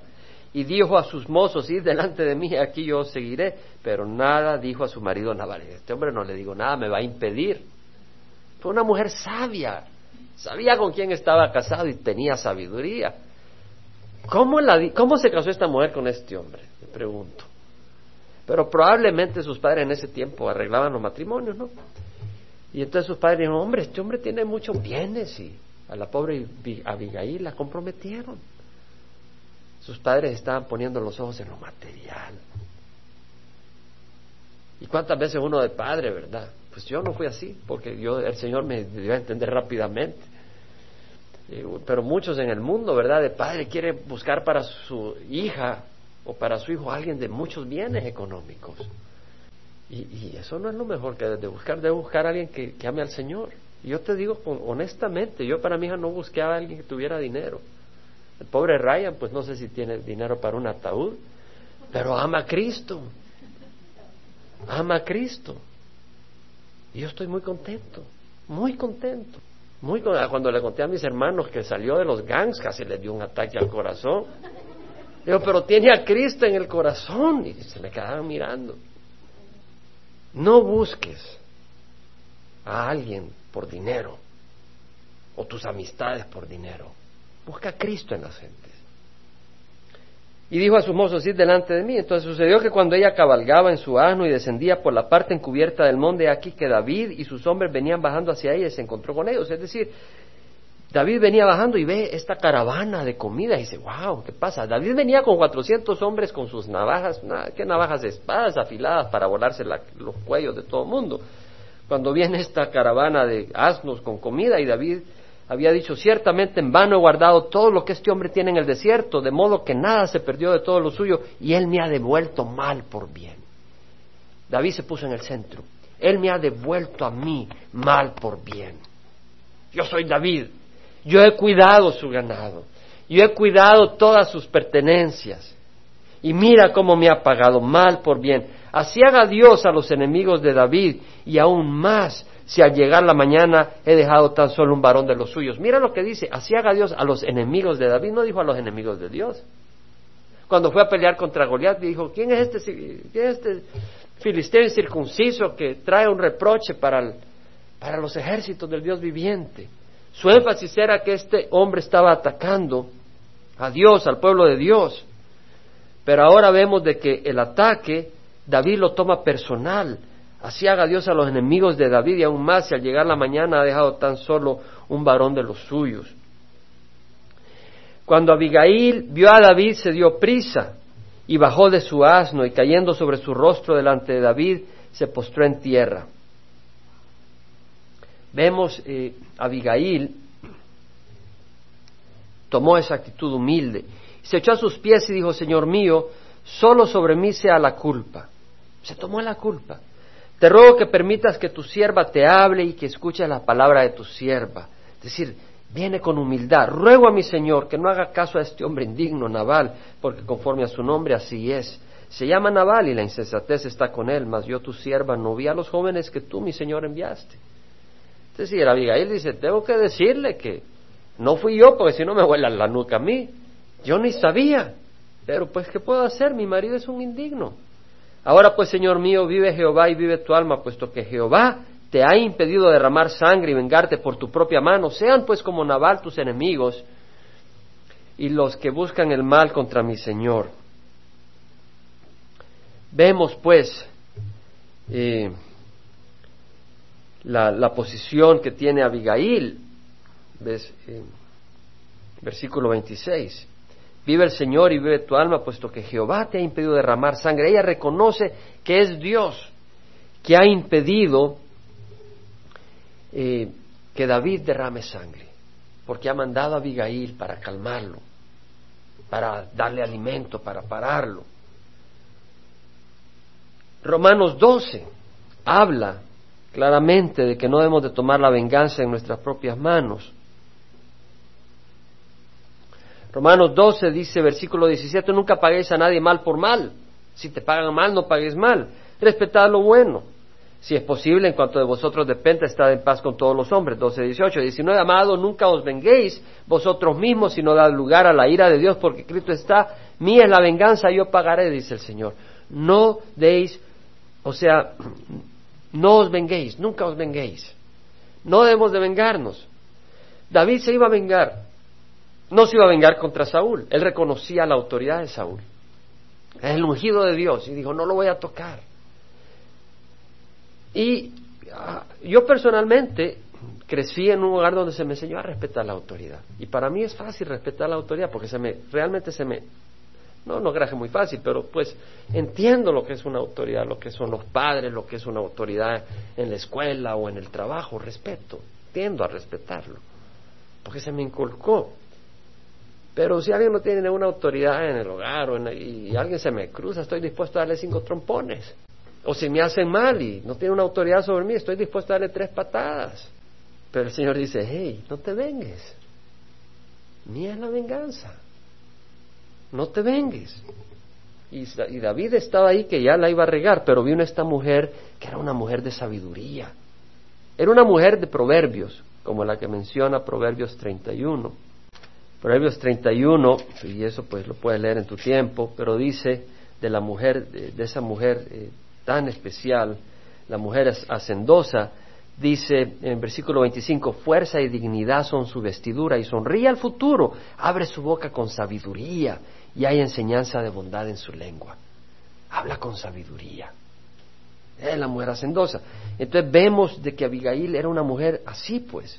y dijo a sus mozos, id delante de mí, aquí yo seguiré, pero nada dijo a su marido Nabal, este hombre no le digo nada, me va a impedir. Fue una mujer sabia, sabía con quién estaba casado y tenía sabiduría. ¿Cómo, la, ¿Cómo se casó esta mujer con este hombre? Me pregunto. Pero probablemente sus padres en ese tiempo arreglaban los matrimonios, ¿no? Y entonces sus padres dijeron, hombre, este hombre tiene muchos bienes y a la pobre Abigail la comprometieron. Sus padres estaban poniendo los ojos en lo material. ¿Y cuántas veces uno de padre, verdad? Pues yo no fui así, porque yo, el Señor me dio a entender rápidamente. Pero muchos en el mundo, ¿verdad? De padre quiere buscar para su hija o para su hijo alguien de muchos bienes económicos. Y, eso no es lo mejor que de buscar, de buscar a alguien que, ame al Señor. Y yo te digo honestamente, yo para mi hija no busqué a alguien que tuviera dinero. El pobre Ryan, pues no sé si tiene dinero para un ataúd, pero ama a Cristo. Ama a Cristo. Y yo estoy muy contento, muy contento. Muy cuando le conté a mis hermanos que salió de los gangs, casi le dio un ataque al corazón. Digo, pero tiene a Cristo en el corazón. Y se me quedaban mirando. No busques a alguien por dinero o tus amistades por dinero. Busca a Cristo en las gentes. Y dijo a sus mozos, id delante de mí. Entonces sucedió que cuando ella cabalgaba en su asno y descendía por la parte encubierta del monte, aquí que David y sus hombres venían bajando hacia ella y se encontró con ellos. Es decir, David venía bajando y ve esta caravana de comida y dice, wow, ¿qué pasa? David venía con 400 hombres con sus navajas, ¿qué navajas de espadas afiladas para volarse los cuellos de todo el mundo? Cuando viene esta caravana de asnos con comida y David había dicho, ciertamente en vano he guardado todo lo que este hombre tiene en el desierto, de modo que nada se perdió de todo lo suyo, y él me ha devuelto mal por bien. David se puso en el centro. Él me ha devuelto a mí mal por bien. Yo soy David. Yo he cuidado su ganado. Yo he cuidado todas sus pertenencias. Y mira cómo me ha pagado mal por bien. Así haga Dios a los enemigos de David y aún más si al llegar la mañana he dejado tan solo un varón de los suyos. Mira lo que dice, así haga Dios a los enemigos de David, no dijo a los enemigos de Dios. Cuando fue a pelear contra Goliat, dijo, ¿quién es este, quién es este filisteo incircunciso que trae un reproche para, para los ejércitos del Dios viviente? Su énfasis era que este hombre estaba atacando a Dios, al pueblo de Dios. Pero ahora vemos de que el ataque David lo toma personal Así haga Dios a los enemigos de David y aún más si al llegar la mañana ha dejado tan solo un varón de los suyos. Cuando Abigail vio a David se dio prisa y bajó de su asno y cayendo sobre su rostro delante de David se postró en tierra. Vemos eh, Abigail tomó esa actitud humilde, se echó a sus pies y dijo, Señor mío, solo sobre mí sea la culpa. Se tomó la culpa. Te ruego que permitas que tu sierva te hable y que escuches la palabra de tu sierva. Es decir, viene con humildad. Ruego a mi Señor que no haga caso a este hombre indigno, Naval, porque conforme a su nombre así es. Se llama Naval y la insensatez está con él, mas yo tu sierva no vi a los jóvenes que tú, mi Señor, enviaste. Es decir, Abigail dice, tengo que decirle que no fui yo, porque si no me vuela la nuca a mí. Yo ni sabía. Pero pues, ¿qué puedo hacer? Mi marido es un indigno. Ahora pues, Señor mío, vive Jehová y vive tu alma, puesto que Jehová te ha impedido derramar sangre y vengarte por tu propia mano. Sean pues como Nabal tus enemigos y los que buscan el mal contra mi Señor. Vemos pues eh, la, posición que tiene Abigail, ¿ves? Eh, versículo 26. Vive el Señor y vive tu alma, puesto que Jehová te ha impedido derramar sangre. Ella reconoce que es Dios que ha impedido eh, que David derrame sangre, porque ha mandado a Abigail para calmarlo, para darle alimento, para pararlo. Romanos 12 habla claramente de que no debemos de tomar la venganza en nuestras propias manos. Romanos 12 dice, versículo 17, nunca paguéis a nadie mal por mal. Si te pagan mal, no pagues mal. Respetad lo bueno. Si es posible, en cuanto de vosotros dependa, estad en paz con todos los hombres. 12, 18, 19, amado, nunca os venguéis vosotros mismos, sino dad lugar a la ira de Dios, porque Cristo está, mía es la venganza, yo pagaré, dice el Señor. No deis o sea, no os venguéis, nunca os venguéis. No debemos de vengarnos. David se iba a vengar. No se iba a vengar contra Saúl. Él reconocía la autoridad de Saúl. Es el ungido de Dios y dijo, no lo voy a tocar. Y ah, yo personalmente crecí en un lugar donde se me enseñó a respetar la autoridad. Y para mí es fácil respetar la autoridad porque se me, realmente se me no, no graje muy fácil, pero pues entiendo lo que es una autoridad, lo que son los padres, lo que es una autoridad en la escuela o en el trabajo, respeto, tiendo a respetarlo, porque se me inculcó. Pero si alguien no tiene ninguna autoridad en el hogar o y alguien se me cruza, estoy dispuesto a darle cinco trompones. O si me hacen mal y no tiene una autoridad sobre mí, estoy dispuesto a darle tres patadas. Pero el Señor dice, hey, no te vengues. Mía es la venganza no te vengues. Y, David estaba ahí que ya la iba a regar, pero vino esta mujer que era una mujer de sabiduría. Era una mujer de proverbios, como la que menciona Proverbios 31. Proverbios 31, y eso pues lo puedes leer en tu tiempo, pero dice de la mujer, de, esa mujer eh, tan especial, la mujer hacendosa, dice en versículo 25, fuerza y dignidad son su vestidura y sonríe al futuro, abre su boca con sabiduría y hay enseñanza de bondad en su lengua. Habla con sabiduría. Es la mujer hacendosa. Entonces vemos de que Abigail era una mujer así, pues.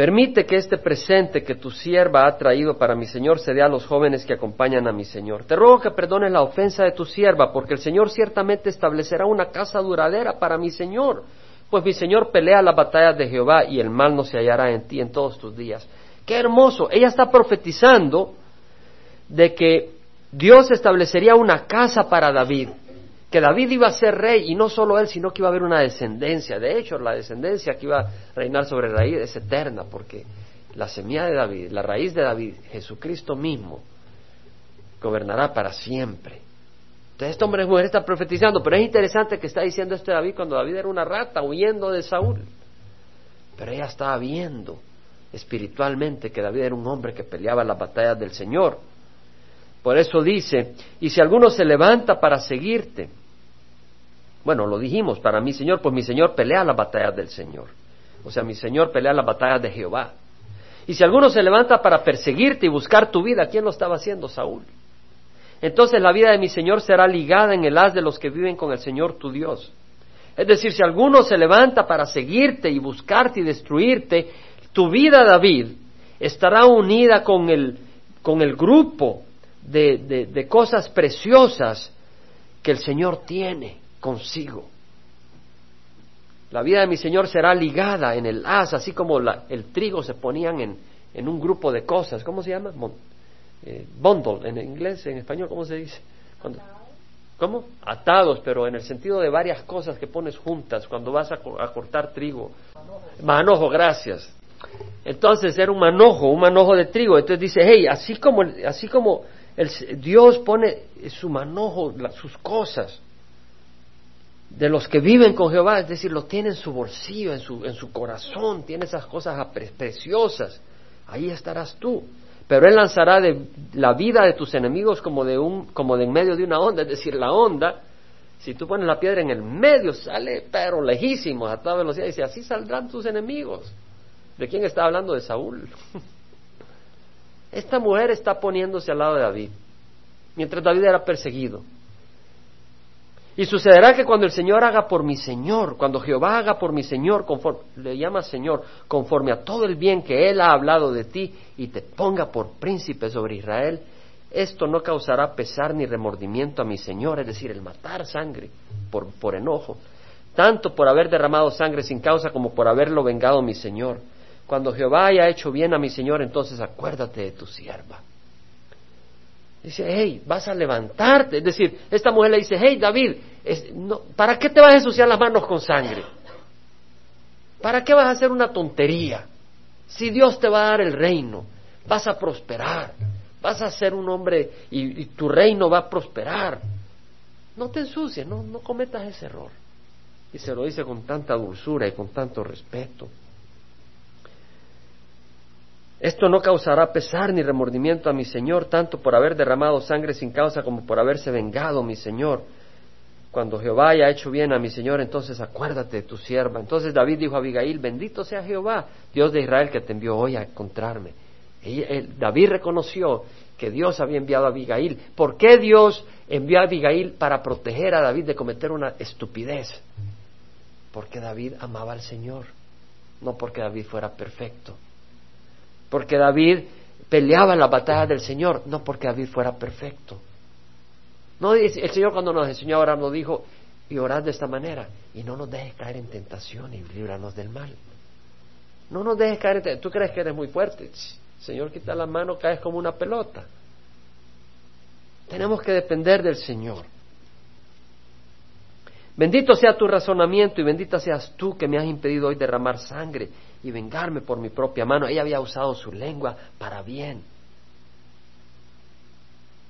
Permite que este presente que tu sierva ha traído para mi Señor se dé a los jóvenes que acompañan a mi Señor. Te ruego que perdones la ofensa de tu sierva, porque el Señor ciertamente establecerá una casa duradera para mi Señor. Pues mi Señor pelea las batallas de Jehová y el mal no se hallará en ti en todos tus días. Qué hermoso. Ella está profetizando de que Dios establecería una casa para David, que David iba a ser rey y no solo él, sino que iba a haber una descendencia. De hecho, la descendencia que iba a reinar sobre raíz es eterna, porque la semilla de David, la raíz de David, Jesucristo mismo, gobernará para siempre. Entonces, este hombre es mujer está profetizando, pero es interesante que está diciendo este David cuando David era una rata huyendo de Saúl. Pero ella estaba viendo espiritualmente que David era un hombre que peleaba las batallas del Señor. Por eso dice, y si alguno se levanta para seguirte, bueno, lo dijimos, para mi Señor, pues mi Señor pelea las batallas del Señor. O sea, mi Señor pelea las batallas de Jehová. Y si alguno se levanta para perseguirte y buscar tu vida, ¿quién lo estaba haciendo? Saúl. Entonces la vida de mi Señor será ligada en el haz de los que viven con el Señor tu Dios. Es decir, si alguno se levanta para seguirte y buscarte y destruirte, tu vida, David, estará unida con el, con el grupo de, de, cosas preciosas que el Señor tiene consigo. La vida de mi Señor será ligada en el haz, así como el trigo se ponían en, en, un grupo de cosas. ¿Cómo se llama? Eh, bundle, en inglés, en español, ¿cómo se dice? ¿Cómo? Atados, pero en el sentido de varias cosas que pones juntas cuando vas a, a cortar trigo. Manojo, gracias. Entonces era un manojo, un manojo de trigo. Entonces dice, hey, así como, así como el, Dios pone su manojo, sus cosas, de los que viven con Jehová, es decir, lo tiene en su bolsillo, en su, en su corazón, tiene esas cosas preciosas, ahí estarás tú. pero él lanzará de la vida de tus enemigos como de un, como de en medio de una onda, es decir, la onda, si tú pones la piedra en el medio, sale pero lejísimo, a toda velocidad, y dice, así saldrán tus enemigos. ¿De quién está hablando? De Saúl. [laughs] Esta mujer está poniéndose al lado de David, mientras David era perseguido. Y sucederá que cuando el Señor haga por mi Señor, cuando Jehová haga por mi Señor, conforme, le llama Señor, conforme a todo el bien que Él ha hablado de ti y te ponga por príncipe sobre Israel, esto no causará pesar ni remordimiento a mi Señor, es decir, el matar sangre por, por enojo, tanto por haber derramado sangre sin causa como por haberlo vengado mi Señor. Cuando Jehová haya hecho bien a mi Señor, entonces acuérdate de tu sierva. Dice, hey, vas a levantarte. Es decir, esta mujer le dice, hey, David, ¿para qué te vas a ensuciar las manos con sangre? ¿Para qué vas a hacer una tontería? Si Dios te va a dar el reino, vas a prosperar, vas a ser un hombre y, tu reino va a prosperar. No te ensucies, no, no cometas ese error. Y se lo dice con tanta dulzura y con tanto respeto. Esto no causará pesar ni remordimiento a mi Señor, tanto por haber derramado sangre sin causa como por haberse vengado mi Señor. Cuando Jehová haya hecho bien a mi Señor, entonces acuérdate de tu sierva. Entonces David dijo a Abigail, bendito sea Jehová, Dios de Israel, que te envió hoy a encontrarme. David reconoció que Dios había enviado a Abigail. ¿Por qué Dios envió a Abigail para proteger a David de cometer una estupidez? Porque David amaba al Señor, no porque David fuera perfecto porque David peleaba en la batalla del Señor, no porque David fuera perfecto. No, el Señor cuando nos enseñó a orar nos dijo, y orad de esta manera, y no nos dejes caer en tentación y líbranos del mal. No nos dejes caer en tentación. Tú crees que eres muy fuerte. Señor, quita la mano, caes como una pelota. Tenemos que depender del Señor. Bendito sea tu razonamiento y bendita seas tú que me has impedido hoy derramar sangre y vengarme por mi propia mano. Ella había usado su lengua para bien.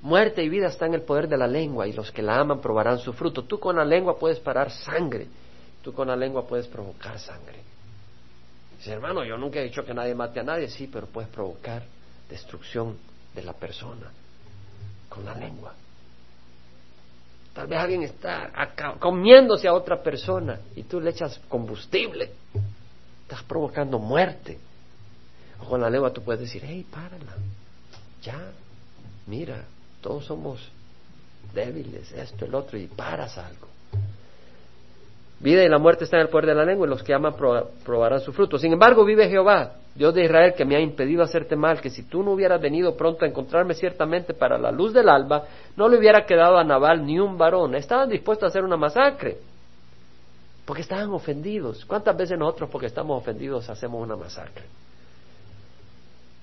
Muerte y vida están en el poder de la lengua y los que la aman probarán su fruto. Tú con la lengua puedes parar sangre, tú con la lengua puedes provocar sangre. Dice, hermano, yo nunca he dicho que nadie mate a nadie, sí, pero puedes provocar destrucción de la persona con la lengua. Tal vez alguien está comiéndose a otra persona y tú le echas combustible Estás provocando muerte. O con la lengua tú puedes decir, hey, párala. Ya, mira, todos somos débiles, esto, el otro, y paras algo. Vida y la muerte están en el poder de la lengua y los que aman probarán su fruto. Sin embargo, vive Jehová, Dios de Israel, que me ha impedido hacerte mal, que si tú no hubieras venido pronto a encontrarme ciertamente para la luz del alba, no le hubiera quedado a Nabal ni un varón. Estaban dispuestos a hacer una masacre porque estaban ofendidos. ¿Cuántas veces nosotros, porque estamos ofendidos, hacemos una masacre?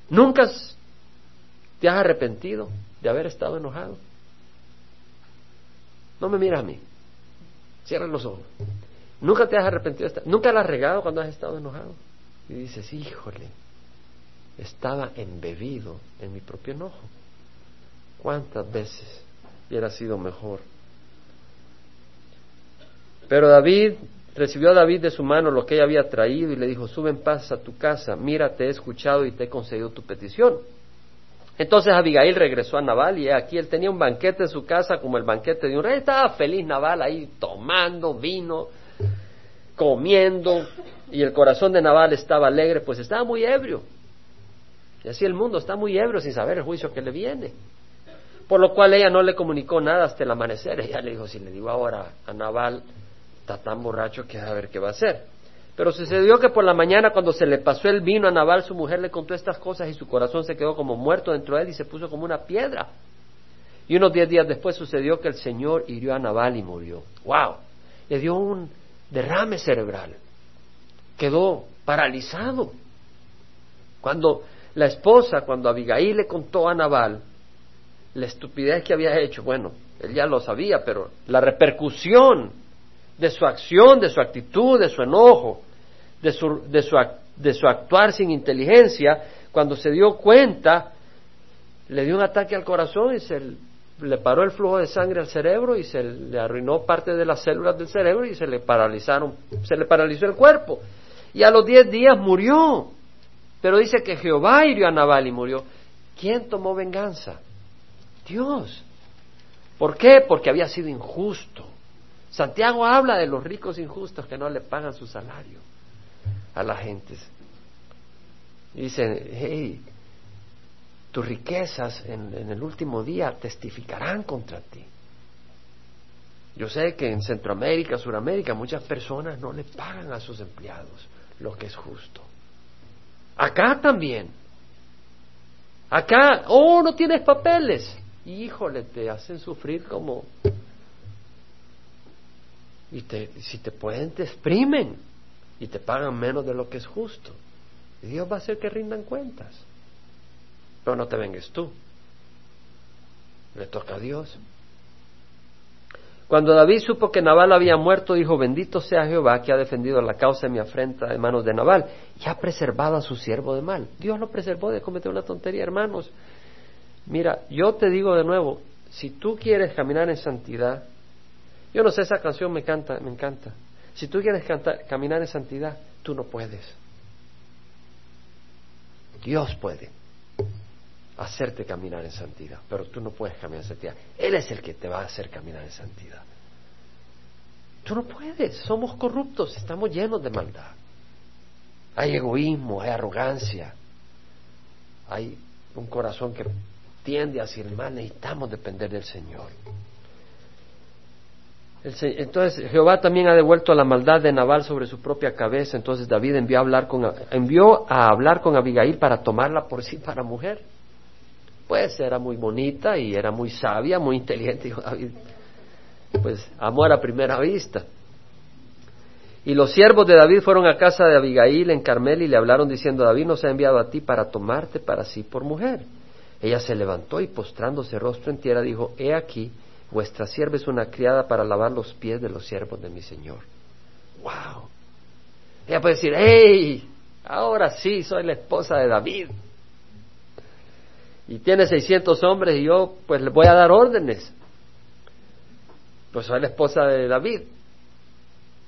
¿Nunca te has arrepentido de haber estado enojado? No me miras a mí. Cierra los ojos. ¿Nunca te has arrepentido? ¿Nunca la has regado cuando has estado enojado? Y dices, híjole, estaba embebido en mi propio enojo. ¿Cuántas veces hubiera sido mejor? Pero David Recibió a David de su mano lo que ella había traído y le dijo, sube en paz a tu casa, mira, te he escuchado y te he concedido tu petición. Entonces Abigail regresó a Nabal y aquí él tenía un banquete en su casa como el banquete de un rey. Estaba feliz Nabal ahí tomando vino, comiendo y el corazón de Nabal estaba alegre, pues estaba muy ebrio. Y así el mundo está muy ebrio sin saber el juicio que le viene. Por lo cual ella no le comunicó nada hasta el amanecer. Ella le dijo, si le digo ahora a Nabal está tan borracho que a ver qué va a hacer. Pero sucedió que por la mañana cuando se le pasó el vino a Nabal, su mujer le contó estas cosas y su corazón se quedó como muerto dentro de él y se puso como una piedra. Y unos diez días después sucedió que el Señor hirió a Nabal y murió. ¡Wow! Le dio un derrame cerebral. Quedó paralizado. Cuando la esposa, cuando Abigail le contó a Nabal la estupidez que había hecho, bueno, él ya lo sabía, pero la repercusión de su acción, de su actitud, de su enojo, de su, de su, de su actuar sin inteligencia, cuando se dio cuenta, le dio un ataque al corazón y se le paró el flujo de sangre al cerebro y se le arruinó parte de las células del cerebro y se le paralizaron, se le paralizó el cuerpo. Y a los diez días murió. Pero dice que Jehová hirió a Nabal y murió. ¿Quién tomó venganza? Dios. ¿Por qué? Porque había sido injusto. Santiago habla de los ricos injustos que no le pagan su salario a la gente. Y dice, hey, tus riquezas en, en el último día testificarán contra ti. Yo sé que en Centroamérica, Suramérica, muchas personas no le pagan a sus empleados lo que es justo. Acá también. Acá, oh, no tienes papeles. Híjole, te hacen sufrir como... Y te, si te pueden, te exprimen y te pagan menos de lo que es justo. Y Dios va a hacer que rindan cuentas. Pero no te vengues tú. Le toca a Dios. Cuando David supo que Nabal había muerto, dijo, bendito sea Jehová que ha defendido la causa de mi afrenta de manos de Nabal y ha preservado a su siervo de mal. Dios lo preservó de cometer una tontería, hermanos. Mira, yo te digo de nuevo, si tú quieres caminar en santidad, yo no sé, esa canción me encanta, me encanta. Si tú quieres caminar en santidad, tú no puedes. Dios puede hacerte caminar en santidad, pero tú no puedes caminar en santidad. Él es el que te va a hacer caminar en santidad. Tú no puedes, somos corruptos, estamos llenos de maldad. Hay egoísmo, hay arrogancia, hay un corazón que tiende hacia el mal, necesitamos depender del Señor. Entonces Jehová también ha devuelto la maldad de Nabal sobre su propia cabeza. Entonces David envió a hablar con, envió a hablar con Abigail para tomarla por sí para mujer. Pues era muy bonita y era muy sabia, muy inteligente, David. Pues amor a primera vista. Y los siervos de David fueron a casa de Abigail en Carmel y le hablaron diciendo, David nos ha enviado a ti para tomarte para sí por mujer. Ella se levantó y postrándose rostro en tierra dijo, He aquí, vuestra sierva es una criada para lavar los pies de los siervos de mi Señor. ¡Wow! Ella puede decir, ¡Hey! Ahora sí, soy la esposa de David y tiene 600 hombres y yo pues le voy a dar órdenes. Pues soy la esposa de David.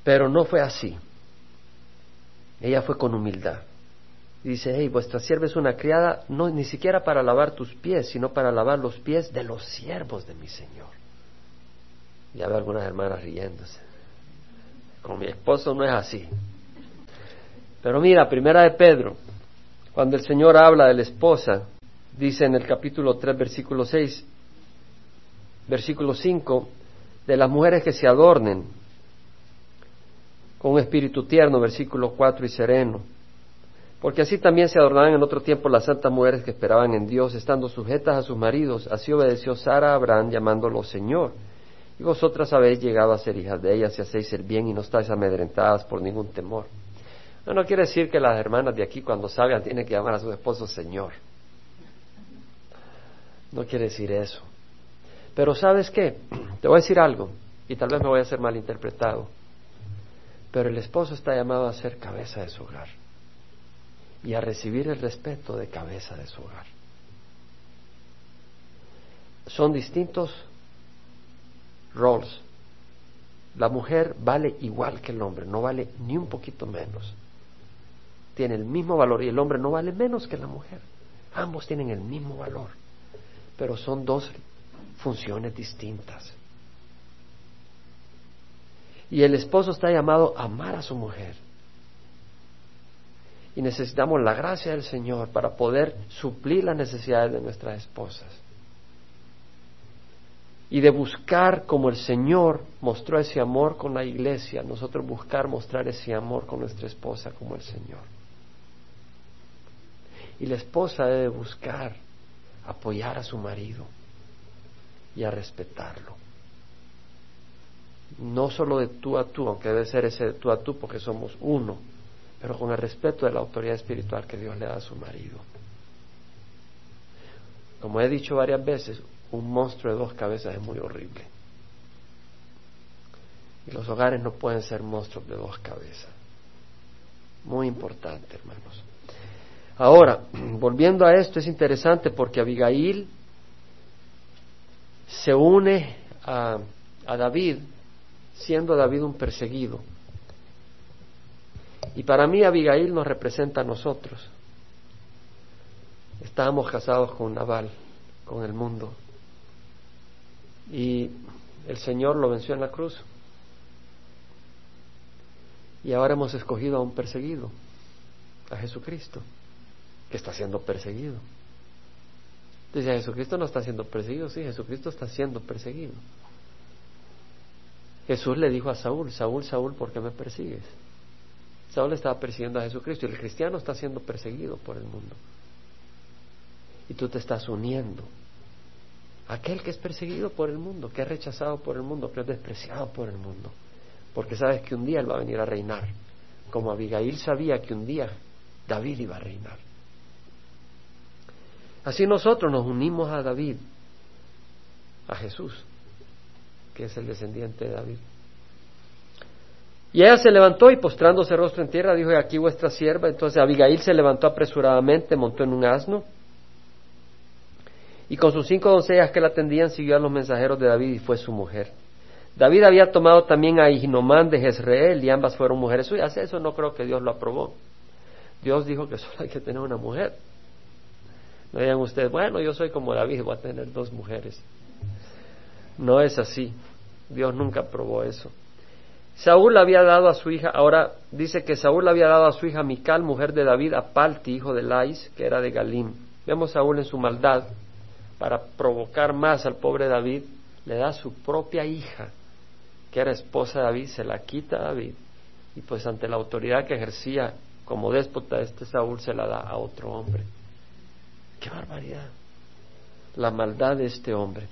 Pero no fue así. Ella fue con humildad. Y dice, hey, vuestra sierva es una criada, no ni siquiera para lavar tus pies, sino para lavar los pies de los siervos de mi Señor. Ya veo algunas hermanas riéndose. Con mi esposo no es así. Pero mira, primera de Pedro, cuando el Señor habla de la esposa, dice en el capítulo 3, versículo 6, versículo 5, de las mujeres que se adornen con un espíritu tierno, versículo 4 y sereno. Porque así también se adornaban en otro tiempo las santas mujeres que esperaban en Dios, estando sujetas a sus maridos. Así obedeció Sara a Abraham llamándolo Señor. Y vosotras habéis llegado a ser hijas de ellas y hacéis el bien y no estáis amedrentadas por ningún temor. No, quiere decir que las hermanas de aquí cuando salgan tienen que llamar a su esposo Señor. No quiere decir eso. Pero sabes qué, [clears throat] te voy a decir algo, y tal vez me voy a hacer malinterpretado, pero el esposo está llamado a ser cabeza de su hogar y a recibir el respeto de cabeza de su hogar. Son distintos roles. La mujer vale igual que el hombre, no vale ni un poquito menos. Tiene el mismo valor y el hombre no vale menos que la mujer. Ambos tienen el mismo valor pero son dos funciones distintas. Y el esposo está llamado a amar a su mujer. Y necesitamos la gracia del Señor para poder suplir las necesidades de nuestras esposas. Y de buscar como el Señor mostró ese amor con la iglesia, nosotros buscar mostrar ese amor con nuestra esposa como el Señor. Y la esposa debe buscar apoyar a su marido y a respetarlo. No solo de tú a tú, aunque debe ser ese de tú a tú porque somos uno, pero con el respeto de la autoridad espiritual que Dios le da a su marido. Como he dicho varias veces, un monstruo de dos cabezas es muy horrible. Y los hogares no pueden ser monstruos de dos cabezas. Muy importante, hermanos. Ahora, [clears throat] volviendo a esto, es interesante porque Abigail se une a, David, siendo David un perseguido. Y para mí Abigail nos representa a nosotros. Estábamos casados con Naval, con el mundo. Y el Señor lo venció en la cruz. Y ahora hemos escogido a un perseguido, a Jesucristo, que está siendo perseguido. Dice, Jesucristo no está siendo perseguido, sí, Jesucristo está siendo perseguido. Jesús le dijo a Saúl, Saúl, Saúl, ¿por qué me persigues? Saúl estaba persiguiendo a Jesucristo y el cristiano está siendo perseguido por el mundo. Y tú te estás uniendo. Aquel que es perseguido por el mundo, que es rechazado por el mundo, que es despreciado por el mundo. Porque sabes que un día él va a venir a reinar. Como Abigail sabía que un día David iba a reinar. Así nosotros nos unimos a David, a Jesús, que es el descendiente de David. Y ella se levantó y postrándose rostro en tierra dijo, aquí vuestra sierva. Entonces Abigail se levantó apresuradamente, montó en un asno y con sus cinco doncellas que la atendían siguió a los mensajeros de David y fue su mujer. David había tomado también a Ignomán de Jezreel y ambas fueron mujeres suyas. Eso no creo que Dios lo aprobó. Dios dijo que [laughs] solo hay que tener una mujer. No digan ustedes, bueno, yo soy como David, voy a tener dos mujeres. No es así. Dios nunca aprobó eso. Saúl había dado a su hija, ahora dice que Saúl había dado a su hija Mical, mujer de David, a Palti, hijo de Lais, que era de Galim. Vemos Saúl en su maldad, para provocar más al pobre David, le da a su propia hija, que era esposa de David, se la quita a David, y pues ante la autoridad que ejercía como déspota este Saúl se la da a otro hombre. ¡Qué barbaridad! La maldad de este hombre.